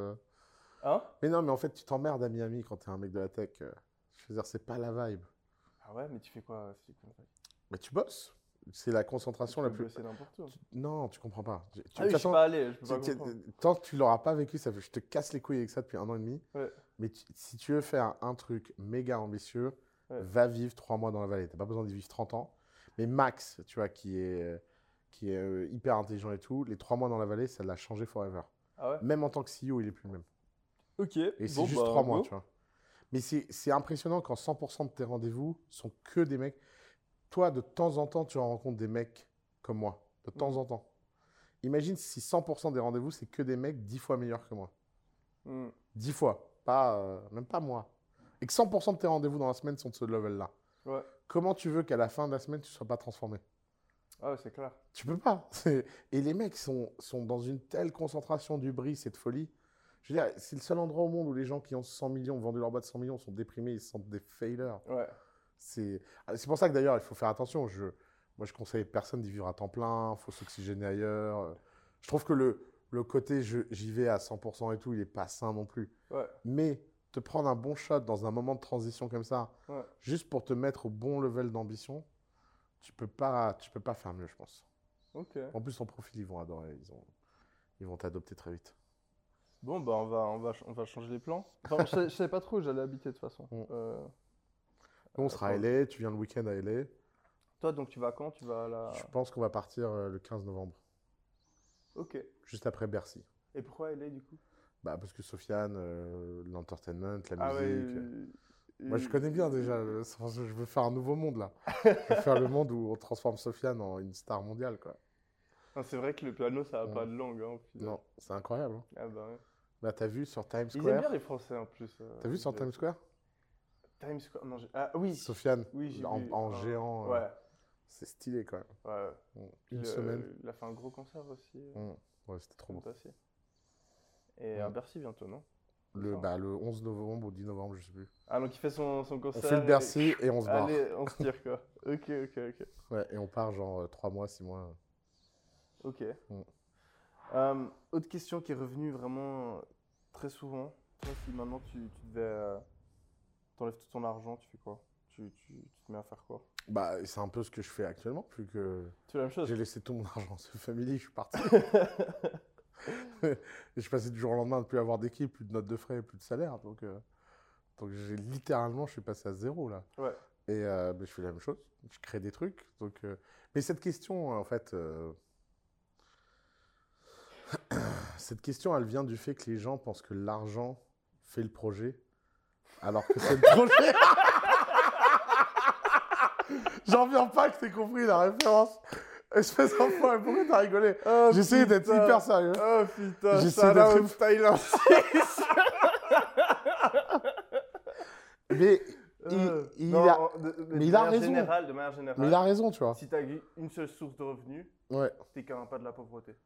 [SPEAKER 1] Hein?
[SPEAKER 2] Mais non, mais en fait, tu t'emmerdes à Miami quand t'es un mec de la tech. Je veux dire, c'est pas la vibe.
[SPEAKER 1] Ah ouais, mais tu fais quoi
[SPEAKER 2] Mais tu bosses. C'est la concentration
[SPEAKER 1] Tu
[SPEAKER 2] la plus.
[SPEAKER 1] n'importe où.
[SPEAKER 2] Tu- Non, tu comprends pas. Tu-
[SPEAKER 1] Ah oui, je suis pas allé, je peux pas
[SPEAKER 2] tu- tu-
[SPEAKER 1] comprendre.
[SPEAKER 2] tant que tu l'auras pas vécu, ça je te casse les couilles avec ça depuis un an et demi.
[SPEAKER 1] Ouais.
[SPEAKER 2] Mais tu- si tu veux faire un truc méga ambitieux,
[SPEAKER 1] Ouais.
[SPEAKER 2] va vivre trois mois dans la vallée. T'as pas besoin d'y vivre 30 ans. Mais Max, tu vois, qui est, qui est euh, hyper intelligent et tout, les trois mois dans la vallée, ça l'a changé forever.
[SPEAKER 1] Ah ouais?
[SPEAKER 2] Même en tant que CEO, il est plus le même.
[SPEAKER 1] Ok.
[SPEAKER 2] Et c'est
[SPEAKER 1] bon,
[SPEAKER 2] juste
[SPEAKER 1] bah,
[SPEAKER 2] trois mois,
[SPEAKER 1] go.
[SPEAKER 2] tu vois. Mais c'est impressionnant quand 100% de tes rendez-vous sont que des mecs. Toi, de temps en temps, tu rencontres des mecs comme moi. De temps
[SPEAKER 1] Mhm.
[SPEAKER 2] en temps. Imagine si 100% des rendez-vous, c'est que des mecs 10 fois meilleurs que moi.
[SPEAKER 1] Hmm.
[SPEAKER 2] 10 fois. Pas, euh, même pas moi. Et que 100% de tes rendez-vous dans la semaine sont de ce level-là.
[SPEAKER 1] Ouais.
[SPEAKER 2] Comment tu veux qu'à la fin de la semaine, tu ne sois pas transformé?
[SPEAKER 1] Ah ouais, c'est clair.
[SPEAKER 2] Tu peux pas. Et les mecs sont, sont dans une telle concentration du bris et de folie. Je veux dire, c'est le seul endroit au monde où les gens qui ont 100 millions, vendu leur boîte 100 millions, sont déprimés, ils se sentent des failures.
[SPEAKER 1] Ouais.
[SPEAKER 2] C'est ah, c'est pour ça que d'ailleurs, il faut faire attention. Je, moi, je conseille personne d'y vivre à temps plein, il faut s'oxygéner ailleurs. Je trouve que le, le côté j'y vais à 100% et tout, il est pas sain non plus.
[SPEAKER 1] Ouais.
[SPEAKER 2] Mais te prendre un bon shot dans un moment de transition comme ça,
[SPEAKER 1] Ouais.
[SPEAKER 2] juste pour te mettre au bon level d'ambition, tu peux pas, tu peux pas faire mieux, je pense.
[SPEAKER 1] Ok.
[SPEAKER 2] En plus, ton profil, ils vont adorer. Ils, ont, ils vont t'adopter très vite.
[SPEAKER 1] Bon, bah, on va, on va, on va changer les plans. Enfin, je, sais- je savais pas trop où j'allais habiter de toute façon.
[SPEAKER 2] Mm.
[SPEAKER 1] Euh,
[SPEAKER 2] on sera à
[SPEAKER 1] attends.
[SPEAKER 2] LA. Tu viens le week-end à LA.
[SPEAKER 1] Toi, donc, tu vas quand? Tu vas à la.
[SPEAKER 2] Je pense qu'on va partir euh, le 15 novembre,
[SPEAKER 1] Ok.
[SPEAKER 2] juste après Bercy.
[SPEAKER 1] Et pourquoi est du coup?
[SPEAKER 2] Bah, parce que Sofiane, euh, l'entertainment, la
[SPEAKER 1] Ah
[SPEAKER 2] musique. euh,
[SPEAKER 1] euh,
[SPEAKER 2] Moi, je
[SPEAKER 1] euh,
[SPEAKER 2] connais bien déjà. Je veux faire un nouveau monde là. Je veux faire le monde où on transforme Sofiane en une star mondiale, quoi.
[SPEAKER 1] Ah, c'est vrai que le piano, ça a
[SPEAKER 2] Ouais.
[SPEAKER 1] pas de langue. Hein.
[SPEAKER 2] Non, c'est incroyable. hein.
[SPEAKER 1] Ah bah ouais.
[SPEAKER 2] Là, t'as vu sur Times
[SPEAKER 1] Ils aiment
[SPEAKER 2] Square
[SPEAKER 1] bien les Français en plus. euh,
[SPEAKER 2] T'as vu sur Times Square
[SPEAKER 1] Times Square Non, ah oui.
[SPEAKER 2] Sofiane,
[SPEAKER 1] Oui, j'ai
[SPEAKER 2] en,
[SPEAKER 1] vu.
[SPEAKER 2] en
[SPEAKER 1] Ah,
[SPEAKER 2] géant. euh,
[SPEAKER 1] Ouais.
[SPEAKER 2] C'est stylé quand même.
[SPEAKER 1] Ouais.
[SPEAKER 2] Bon, Une
[SPEAKER 1] Le-
[SPEAKER 2] semaine.
[SPEAKER 1] Il a fait un gros concert aussi. euh,
[SPEAKER 2] Mm. Ouais, c'était trop beau.
[SPEAKER 1] Fantastique. Et à
[SPEAKER 2] Mm.
[SPEAKER 1] Bercy bientôt, non?
[SPEAKER 2] Le, bah, le 11 novembre ou 10 novembre, je sais plus.
[SPEAKER 1] Ah, donc il fait son, son
[SPEAKER 2] On
[SPEAKER 1] concert.
[SPEAKER 2] fait le
[SPEAKER 1] et-
[SPEAKER 2] Bercy et on se barre.
[SPEAKER 1] Allez, on se tire quoi. ok, ok, ok.
[SPEAKER 2] Ouais, et on part genre 3 mois, 6 mois.
[SPEAKER 1] Ok.
[SPEAKER 2] Mm.
[SPEAKER 1] Euh, autre question qui est revenue vraiment très souvent. Toi, si maintenant tu, tu devais. euh, T'enlèves tout ton argent, tu fais quoi? Tu, tu, tu te mets à faire quoi?
[SPEAKER 2] Bah, c'est un peu ce que je fais actuellement, vu que
[SPEAKER 1] Tu fais la même chose
[SPEAKER 2] j'ai laissé tout mon argent en family, je suis parti. et je suis passé du jour au lendemain de plus avoir d'équipe, plus de notes de frais, plus de salaire. Donc, euh, donc j'ai littéralement, je suis passé à zéro là.
[SPEAKER 1] Ouais.
[SPEAKER 2] Et euh, bah, je fais la même chose, je crée des trucs. Donc, euh, Mais cette question, en fait, euh, cette question, elle vient du fait que les gens pensent que l'argent fait le projet, alors que c'est le projet. J'en viens pas que t'aies compris la référence. Espèce d'enfant, pourquoi t'as rigolé?
[SPEAKER 1] Oh,
[SPEAKER 2] J'essayais d'être hyper sérieux.
[SPEAKER 1] Oh putain, shout
[SPEAKER 2] d'être-
[SPEAKER 1] out Tyler
[SPEAKER 2] Mais
[SPEAKER 1] Euh,
[SPEAKER 2] il
[SPEAKER 1] non,
[SPEAKER 2] a-
[SPEAKER 1] de- de-
[SPEAKER 2] mais
[SPEAKER 1] de
[SPEAKER 2] il a raison.
[SPEAKER 1] Générale, de manière générale,
[SPEAKER 2] Mais il a raison, tu vois.
[SPEAKER 1] si t'as une seule source de revenus,
[SPEAKER 2] Ouais.
[SPEAKER 1] t'es qu'à un pas de la pauvreté.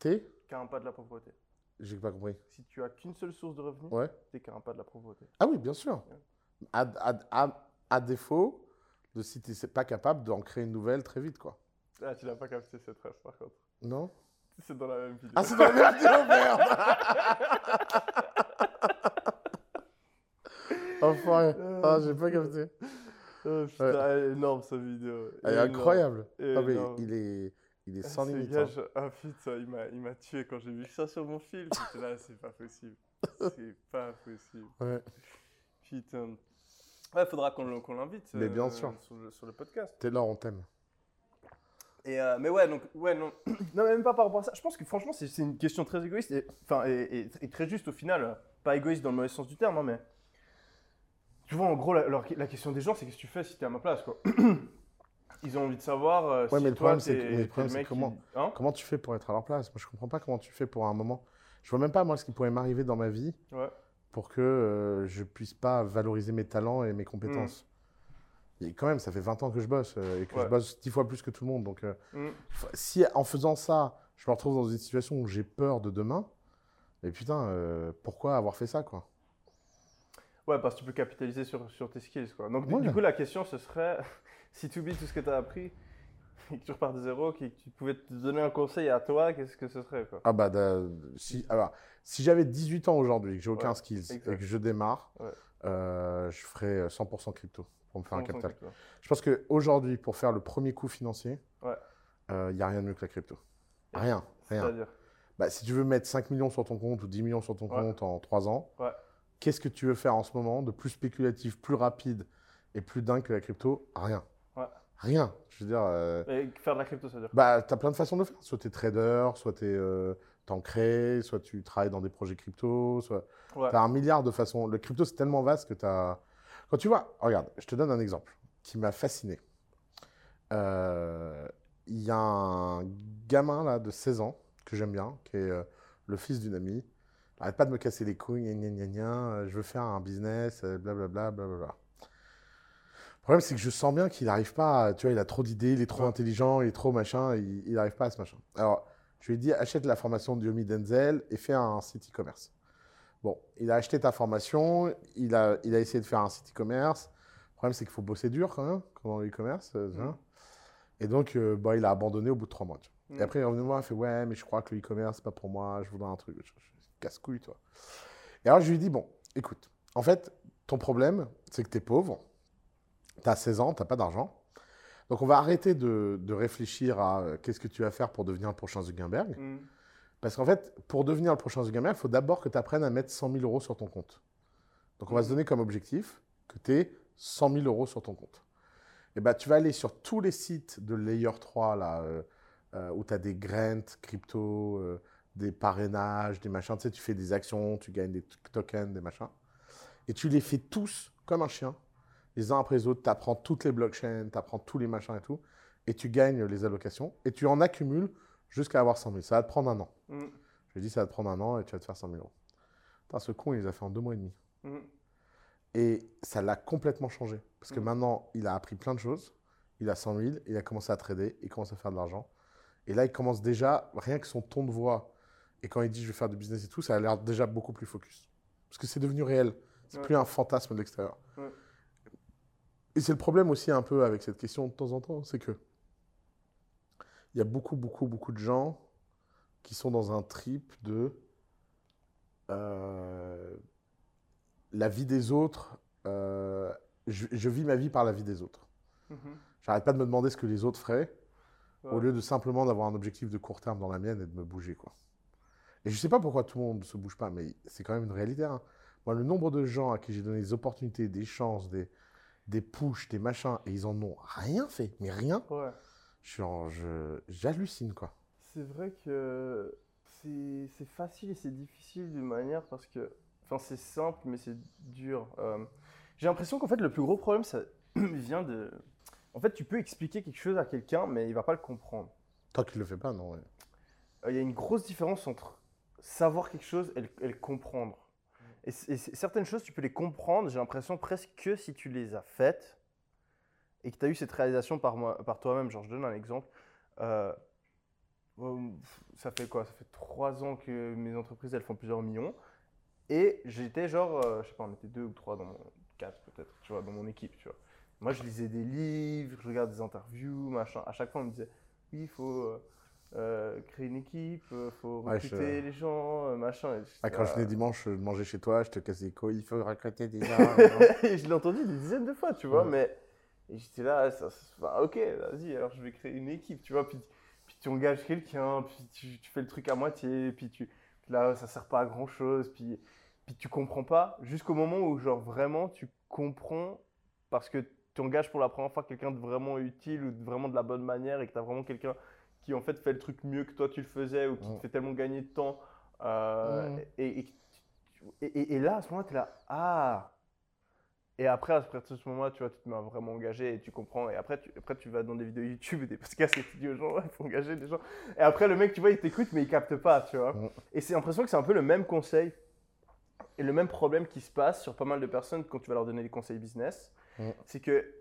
[SPEAKER 2] T'es
[SPEAKER 1] Qu'à un pas de la pauvreté.
[SPEAKER 2] J'ai pas compris.
[SPEAKER 1] Si tu as qu'une seule source de revenus,
[SPEAKER 2] Ouais.
[SPEAKER 1] t'es qu'à un pas de la pauvreté.
[SPEAKER 2] Ah oui, bien sûr. À, à- à- à défaut de si tu n'es pas capable d'en créer une nouvelle très vite, quoi.
[SPEAKER 1] Ah, tu l'as pas capté cette rêve par contre.
[SPEAKER 2] Non
[SPEAKER 1] C'est dans la même vidéo.
[SPEAKER 2] Ah, c'est dans la même vidéo, merde Enfoiré. Ah, j'ai pas capté.
[SPEAKER 1] Oh, putain, elle est énorme cette vidéo.
[SPEAKER 2] Elle est incroyable. Ah, mais il est, il est
[SPEAKER 1] Ah,
[SPEAKER 2] sans limite.
[SPEAKER 1] gars,
[SPEAKER 2] hein.
[SPEAKER 1] je- Ah putain, il m'a, tué quand j'ai vu ça sur mon film. J'étais là, c'est pas possible. C'est pas possible.
[SPEAKER 2] Ouais.
[SPEAKER 1] Putain. Ouais, faudra qu'on, l'invite.
[SPEAKER 2] Mais bien
[SPEAKER 1] euh,
[SPEAKER 2] sûr.
[SPEAKER 1] Sur le, sur le podcast.
[SPEAKER 2] Taylor, on t'aime.
[SPEAKER 1] Et euh, mais ouais, donc, ouais, non. non, même pas par rapport à ça. Je pense que franchement, c'est, une question très égoïste. Et, enfin, et, et- et très juste au final. Pas égoïste dans le mauvais sens du terme, hein, mais. Tu vois, en gros, la, la question des gens, c'est qu'est-ce que tu fais si t'es à ma place, quoi. Ils ont envie de savoir euh,
[SPEAKER 2] Ouais,
[SPEAKER 1] si
[SPEAKER 2] mais le
[SPEAKER 1] toi,
[SPEAKER 2] problème, c'est que-
[SPEAKER 1] t'es-
[SPEAKER 2] mais le
[SPEAKER 1] t'es
[SPEAKER 2] problème, c'est
[SPEAKER 1] mec
[SPEAKER 2] comment
[SPEAKER 1] qui- Hein
[SPEAKER 2] Comment tu fais pour être à leur place? Moi, je comprends pas comment tu fais pour un moment. Je vois même pas, moi, ce qui pourrait m'arriver dans ma vie
[SPEAKER 1] Ouais.
[SPEAKER 2] pour que euh, je puisse pas valoriser mes talents et mes compétences. Et quand même, ça fait 20 ans que je bosse euh, et que
[SPEAKER 1] Ouais.
[SPEAKER 2] je bosse 10 fois plus que tout le monde. Donc, euh,
[SPEAKER 1] Mm.
[SPEAKER 2] f- si en faisant ça, je me retrouve dans une situation où j'ai peur de demain, mais putain, euh, pourquoi avoir fait ça, quoi?
[SPEAKER 1] Ouais, parce que tu peux capitaliser sur, sur tes skills. Quoi. Donc, du-
[SPEAKER 2] Ouais.
[SPEAKER 1] du coup, la question, ce serait si tu oublies tout ce que tu as appris et que tu repars de zéro, que tu pouvais te donner un conseil à toi, qu'est-ce que ce serait quoi?
[SPEAKER 2] Ah bah, si, alors, si j'avais 18 ans aujourd'hui, que j'ai aucun
[SPEAKER 1] Ouais,
[SPEAKER 2] skills
[SPEAKER 1] exact.
[SPEAKER 2] et que je démarre,
[SPEAKER 1] Ouais.
[SPEAKER 2] euh, je ferais 100% crypto pour me faire un
[SPEAKER 1] 100%
[SPEAKER 2] capital.
[SPEAKER 1] crypto.
[SPEAKER 2] Je pense qu'aujourd'hui, pour faire le premier coup financier, il
[SPEAKER 1] Ouais.
[SPEAKER 2] n'y a rien de mieux que la crypto. Rien, rien.
[SPEAKER 1] C'est-à-dire?
[SPEAKER 2] Bah, si tu veux mettre 5 millions sur ton compte ou 10 millions sur ton compte en 3 ans, qu'est-ce que tu veux faire en ce moment de plus spéculatif, plus rapide et plus dingue que la crypto? Rien. Rien. Je veux dire, euh,
[SPEAKER 1] Et faire de la crypto, ça veut dire
[SPEAKER 2] bah, tu as plein de façons de le faire. Soit tu es trader, soit tu en crées, soit tu travailles dans des projets crypto, soit
[SPEAKER 1] Ouais.
[SPEAKER 2] tu as un milliard de façons. Le crypto, c'est tellement vaste que tu as. Quand tu vois, regarde, je te donne un exemple qui m'a fasciné. Euh, Il y a un gamin là de 16 ans que j'aime bien, qui est euh, le fils d'une amie. Arrête pas de me casser les couilles, gna gna gna euh, je veux faire un business, euh, blablabla, blablabla. Le problème, c'est que je sens bien qu'il n'arrive pas, à- tu vois, il a trop d'idées, il est trop
[SPEAKER 1] Ouais.
[SPEAKER 2] intelligent, il est trop machin, il n'arrive pas à ce machin. Alors, je lui ai dit, achète la formation de Yomi Denzel et fais un site e-commerce. Bon, il a acheté ta formation, il a, il a essayé de faire un site e-commerce. Le problème, c'est qu'il faut bosser dur quand même, comme dans l'e-commerce. euh, hein. Et donc, euh, bah, il a abandonné au bout de trois mois. tu vois.
[SPEAKER 1] Mm.
[SPEAKER 2] Et après, il est revenu me voir, il fait Ouais, mais je crois que le e-commerce, c'est pas pour moi, je voudrais un truc. Casse-couille, toi. Et alors, je lui ai dit Bon, écoute, en fait, ton problème, c'est que tu es pauvre, tu as 16 ans, tu pas d'argent. Donc, on va arrêter de, de réfléchir à euh, qu'est-ce que tu vas faire pour devenir le prochain Zuckerberg.
[SPEAKER 1] Mm.
[SPEAKER 2] Parce qu'en fait, pour devenir le prochain Zuckerberg, il faut d'abord que tu apprennes à mettre 100 000 euros sur ton compte. Donc, on va se
[SPEAKER 1] Mhm.
[SPEAKER 2] donner comme objectif que tu aies 100 000 euros sur ton compte. Et ben, tu vas aller sur tous les sites de Layer 3, là, euh, euh, où tu as des grants, crypto, des parrainages, des machins. Tu sais, tu fais des actions, tu gagnes des tokens, des machins. Et tu les fais tous comme un chien, les uns après les autres. Tu apprends toutes les blockchains, tu apprends tous les machins et tout. Et tu gagnes les allocations. Et tu en accumules jusqu'à avoir 100 000. Ça va te prendre un an.
[SPEAKER 1] Mm.
[SPEAKER 2] Je lui ai dit, ça va te prendre un an et tu vas te faire 100 000 euros. Putain, ce con, il les a fait en deux mois et demi.
[SPEAKER 1] Mm.
[SPEAKER 2] Et ça l'a complètement changé. Parce que
[SPEAKER 1] Mhm.
[SPEAKER 2] maintenant, il a appris plein de choses. Il a 100 000, il a commencé à trader, il commence à faire de l'argent. Et là, il commence déjà, rien que son ton de voix, et quand il dit je vais faire du business et tout, ça a l'air déjà beaucoup plus focus. Parce que c'est devenu réel. C'est
[SPEAKER 1] Ouais.
[SPEAKER 2] plus un fantasme de l'extérieur.
[SPEAKER 1] Ouais.
[SPEAKER 2] Et c'est le problème aussi un peu avec cette question de temps en temps, c'est que il y a beaucoup, beaucoup, beaucoup de gens qui sont dans un trip de euh, la vie des autres. euh, je, je vis ma vie par la vie des autres.
[SPEAKER 1] Mhm.
[SPEAKER 2] J'arrête pas de me demander ce que les autres feraient au lieu de simplement d'avoir un objectif de court terme dans la mienne et de me bouger. Quoi. Et je sais pas pourquoi tout le monde ne se bouge pas, mais c'est quand même une réalité. hein. Moi, le nombre de gens à qui j'ai donné des opportunités, des chances, des, des pushs, des machins, et ils en ont rien fait, mais rien,
[SPEAKER 1] Ouais.
[SPEAKER 2] je j'hallucine quoi.
[SPEAKER 1] C'est vrai que c'est facile et c'est difficile d'une manière parce que. Enfin, c'est simple, mais c'est dur. Euh, J'ai l'impression qu'en fait, le plus gros problème, ça vient de. En fait, tu peux expliquer quelque chose à quelqu'un, mais il va pas le comprendre.
[SPEAKER 2] Tant qu'il le fait pas, non. ouais.
[SPEAKER 1] Euh, Il y a une grosse différence entre savoir quelque chose et le, et le comprendre. Et, certaines choses, tu peux les comprendre, j'ai l'impression presque que si tu les as faites et que tu as eu cette réalisation par, moi, par toi-même. Genre, je donne un exemple. Euh, euh, ça fait quoi? Ça fait trois ans que mes entreprises, elles font plusieurs millions. Et j'étais genre, euh, je sais pas, on était deux ou trois dans mon... Quatre peut-être, tu vois, dans mon équipe, tu vois. Moi, je lisais des livres, je regardais des interviews, machin. À chaque fois, on me disait, oui, il faut... euh, euh, créer une équipe, il faut
[SPEAKER 2] Ouais, je-
[SPEAKER 1] recruter les gens, euh, machin. Et
[SPEAKER 2] Ah, quand je venais dimanche euh, manger chez toi, je te cassais les couilles, il faut recruter des gens.
[SPEAKER 1] Je l'ai entendu des dizaines de fois, tu vois,
[SPEAKER 2] Ouais.
[SPEAKER 1] mais j'étais là, ça, ça- enfin, ok, vas-y, alors je vais créer une équipe, tu vois, puis, puis tu engages quelqu'un, puis tu, tu fais le truc à moitié, puis tu, là, ça sert pas à grand chose, puis, puis tu comprends pas, jusqu'au moment où, genre, vraiment, tu comprends parce que tu engages pour la première fois quelqu'un de vraiment utile ou de vraiment de la bonne manière et que tu as vraiment quelqu'un qui, en fait, fait le truc mieux que toi tu le faisais ou qui
[SPEAKER 2] Mm.
[SPEAKER 1] te fait tellement gagner de temps. euh,
[SPEAKER 2] Mm.
[SPEAKER 1] et, et, et- et- et là, à ce moment-là, tu es là, ah! Et après, à partir de ce moment-là, tu vois, tu te mets vraiment engagé et tu comprends. Et après, tu, après, tu vas dans des vidéos YouTube, des podcasts et tu dis aux gens, il faut engager des gens. Et après, le mec, tu vois, il t'écoute, mais il capte pas, tu vois.
[SPEAKER 2] Mm.
[SPEAKER 1] Et c'est l'impression que c'est un peu le même conseil et le même problème qui se passe sur pas mal de personnes quand tu vas leur donner des conseils business.
[SPEAKER 2] Mm.
[SPEAKER 1] C'est que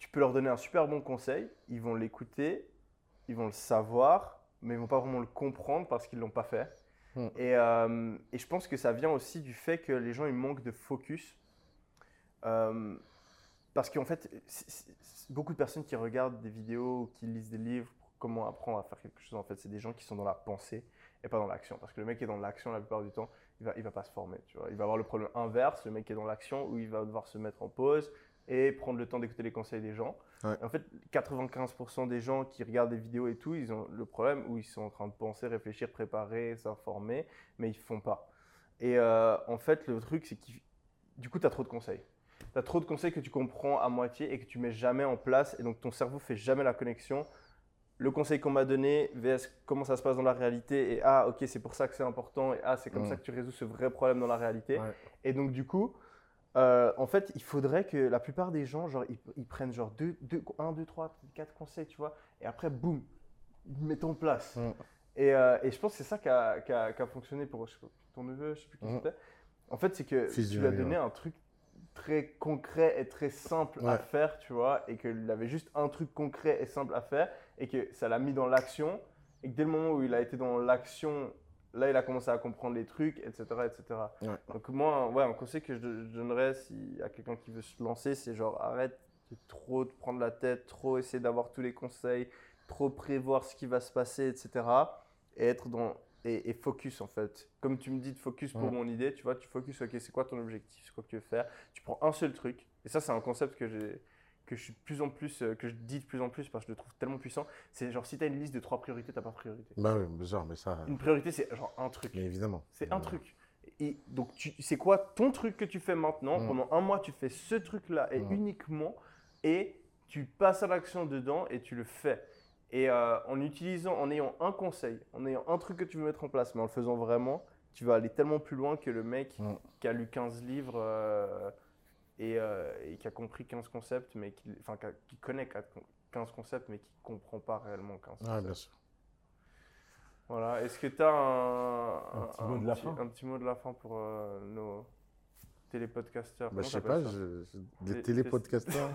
[SPEAKER 1] tu peux leur donner un super bon conseil, ils vont l'écouter, ils vont le savoir, mais ils vont pas vraiment le comprendre parce qu'ils l'ont pas fait.
[SPEAKER 2] Mm.
[SPEAKER 1] Et, euh, et je pense que ça vient aussi du fait que les gens ils manquent de focus. Euh, parce qu'en fait, beaucoup de personnes qui regardent des vidéos ou qui lisent des livres pour comment apprendre à faire quelque chose, en fait, c'est des gens qui sont dans la pensée et pas dans l'action. Parce que le mec qui est dans l'action la plupart du temps, il va, il va pas se former. Tu vois. Il va avoir le problème inverse, le mec qui est dans l'action, où il va devoir se mettre en pause et prendre le temps d'écouter les conseils des gens.
[SPEAKER 2] Ouais.
[SPEAKER 1] En fait, 95% des gens qui regardent des vidéos et tout, ils ont le problème où ils sont en train de penser, réfléchir, préparer, s'informer, mais ils font pas. Et euh, en fait, le truc, c'est que du coup, tu as trop de conseils. Tu as trop de conseils que tu comprends à moitié et que tu mets jamais en place. Et donc, ton cerveau fait jamais la connexion. Le conseil qu'on m'a donné, VS, comment ça se passe dans la réalité. Et ah, ok, c'est pour ça que c'est important. Et ah, c'est comme
[SPEAKER 2] Mm.
[SPEAKER 1] ça que tu résous ce vrai problème dans la réalité.
[SPEAKER 2] Ouais.
[SPEAKER 1] Et donc, du coup, euh, en fait, il faudrait que la plupart des gens, genre, ils, ils prennent genre 2, 2, 1, 2, 3, 4 conseils, tu vois. Et après, boum, ils mettent en place.
[SPEAKER 2] Mm.
[SPEAKER 1] Et, euh, et je pense que c'est ça qui a, fonctionné pour je sais pas, ton neveu, je sais plus qui
[SPEAKER 2] Mhm.
[SPEAKER 1] c'était. En fait, c'est que
[SPEAKER 2] Fils
[SPEAKER 1] tu lui as donné un truc très concret et très simple à faire, tu vois, et qu'il avait juste un truc concret et simple à faire, et que ça l'a mis dans l'action, et que dès le moment où il a été dans l'action, là, il a commencé à comprendre les trucs, etc., etc.
[SPEAKER 2] Ouais.
[SPEAKER 1] Donc moi, ouais, un conseil que je, donnerais si, à quelqu'un qui veut se lancer, c'est genre arrête de trop te prendre la tête, trop essayer d'avoir tous les conseils, trop prévoir ce qui va se passer, etc. Et être dans et, et focus en fait. Comme tu me dis de focus pour
[SPEAKER 2] Ouais.
[SPEAKER 1] mon idée, tu vois, tu focus, ok, c'est quoi ton objectif, c'est quoi que tu veux faire. Tu prends un seul truc. Et ça, c'est un concept que j'ai que je suis plus en plus, euh, que je dis de plus en plus parce que je le trouve tellement puissant. C'est genre si tu as une liste de trois priorités, t'as pas de priorité.
[SPEAKER 2] Bah oui, mais genre, mais ça.
[SPEAKER 1] Une priorité, c'est genre un truc.
[SPEAKER 2] Mais évidemment.
[SPEAKER 1] C'est un
[SPEAKER 2] Euh,
[SPEAKER 1] truc. Et donc, tu- c'est quoi ton truc que tu fais maintenant?
[SPEAKER 2] Mm.
[SPEAKER 1] Pendant un mois, tu fais ce truc-là et
[SPEAKER 2] Mm.
[SPEAKER 1] uniquement, et tu passes à l'action dedans et tu le fais. Et euh, en utilisant, en ayant un conseil, en ayant un truc que tu veux mettre en place, mais en le faisant vraiment, tu vas aller tellement plus loin que le mec
[SPEAKER 2] Mm.
[SPEAKER 1] qui a lu 15 livres euh, et, euh, et qui a compris 15 concepts, mais qui, enfin, qui, connaît 15 concepts, mais qui comprend pas réellement 15
[SPEAKER 2] Ouais,
[SPEAKER 1] concepts.
[SPEAKER 2] bien sûr.
[SPEAKER 1] Voilà, est-ce que tu as un,
[SPEAKER 3] Un petit mot de la
[SPEAKER 1] petit-
[SPEAKER 3] fin
[SPEAKER 1] un petit mot de la fin pour euh, nos télépodcasters?
[SPEAKER 2] Bah, je sais pas, je- je-
[SPEAKER 1] Télé-
[SPEAKER 2] les télépodcasteurs,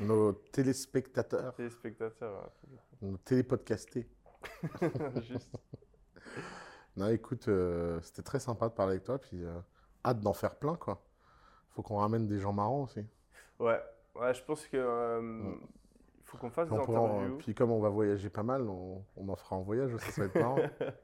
[SPEAKER 2] nos téléspectateurs,
[SPEAKER 1] Téléspectateurs,
[SPEAKER 2] nos télépodcastés.
[SPEAKER 1] juste.
[SPEAKER 2] Non, écoute, euh, c'était très sympa de parler avec toi, puis euh, hâte d'en faire plein, quoi. Faut qu'on ramène des gens marrants aussi.
[SPEAKER 1] Ouais, ouais, je pense que euh, faut qu'on fasse
[SPEAKER 2] Puis,
[SPEAKER 1] des
[SPEAKER 2] en-
[SPEAKER 1] interviews.
[SPEAKER 2] puis comme on va voyager pas mal, on, on en fera en voyage, ça, ça va être marrant.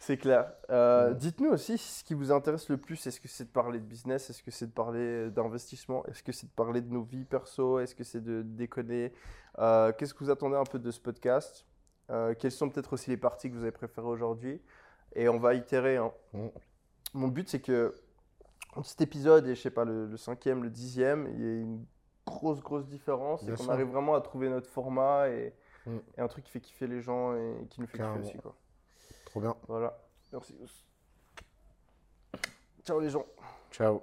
[SPEAKER 1] C'est clair. Euh. Dites-nous aussi ce qui vous intéresse le plus. Est-ce que c'est de parler de business Est-ce que c'est de parler d'investissement Est-ce que c'est de parler de nos vies perso Est-ce que c'est de déconner Euh, Qu'est-ce que vous attendez un peu de ce podcast Euh, Quelles sont peut-être aussi les parties que vous avez préférées aujourd'hui Et on va itérer. hein.
[SPEAKER 2] Mm.
[SPEAKER 1] Mon but, c'est que entre cet épisode et je sais pas le, le cinquième, le dixième, il y ait une grosse grosse différence
[SPEAKER 2] Bien
[SPEAKER 1] et qu'on arrive vraiment à trouver notre format et,
[SPEAKER 2] Mm.
[SPEAKER 1] et un truc qui fait kiffer les gens et qui nous fait
[SPEAKER 2] Carrément.
[SPEAKER 1] kiffer aussi quoi.
[SPEAKER 2] Trop bien.
[SPEAKER 1] Voilà. Merci. Ciao les gens.
[SPEAKER 2] Ciao.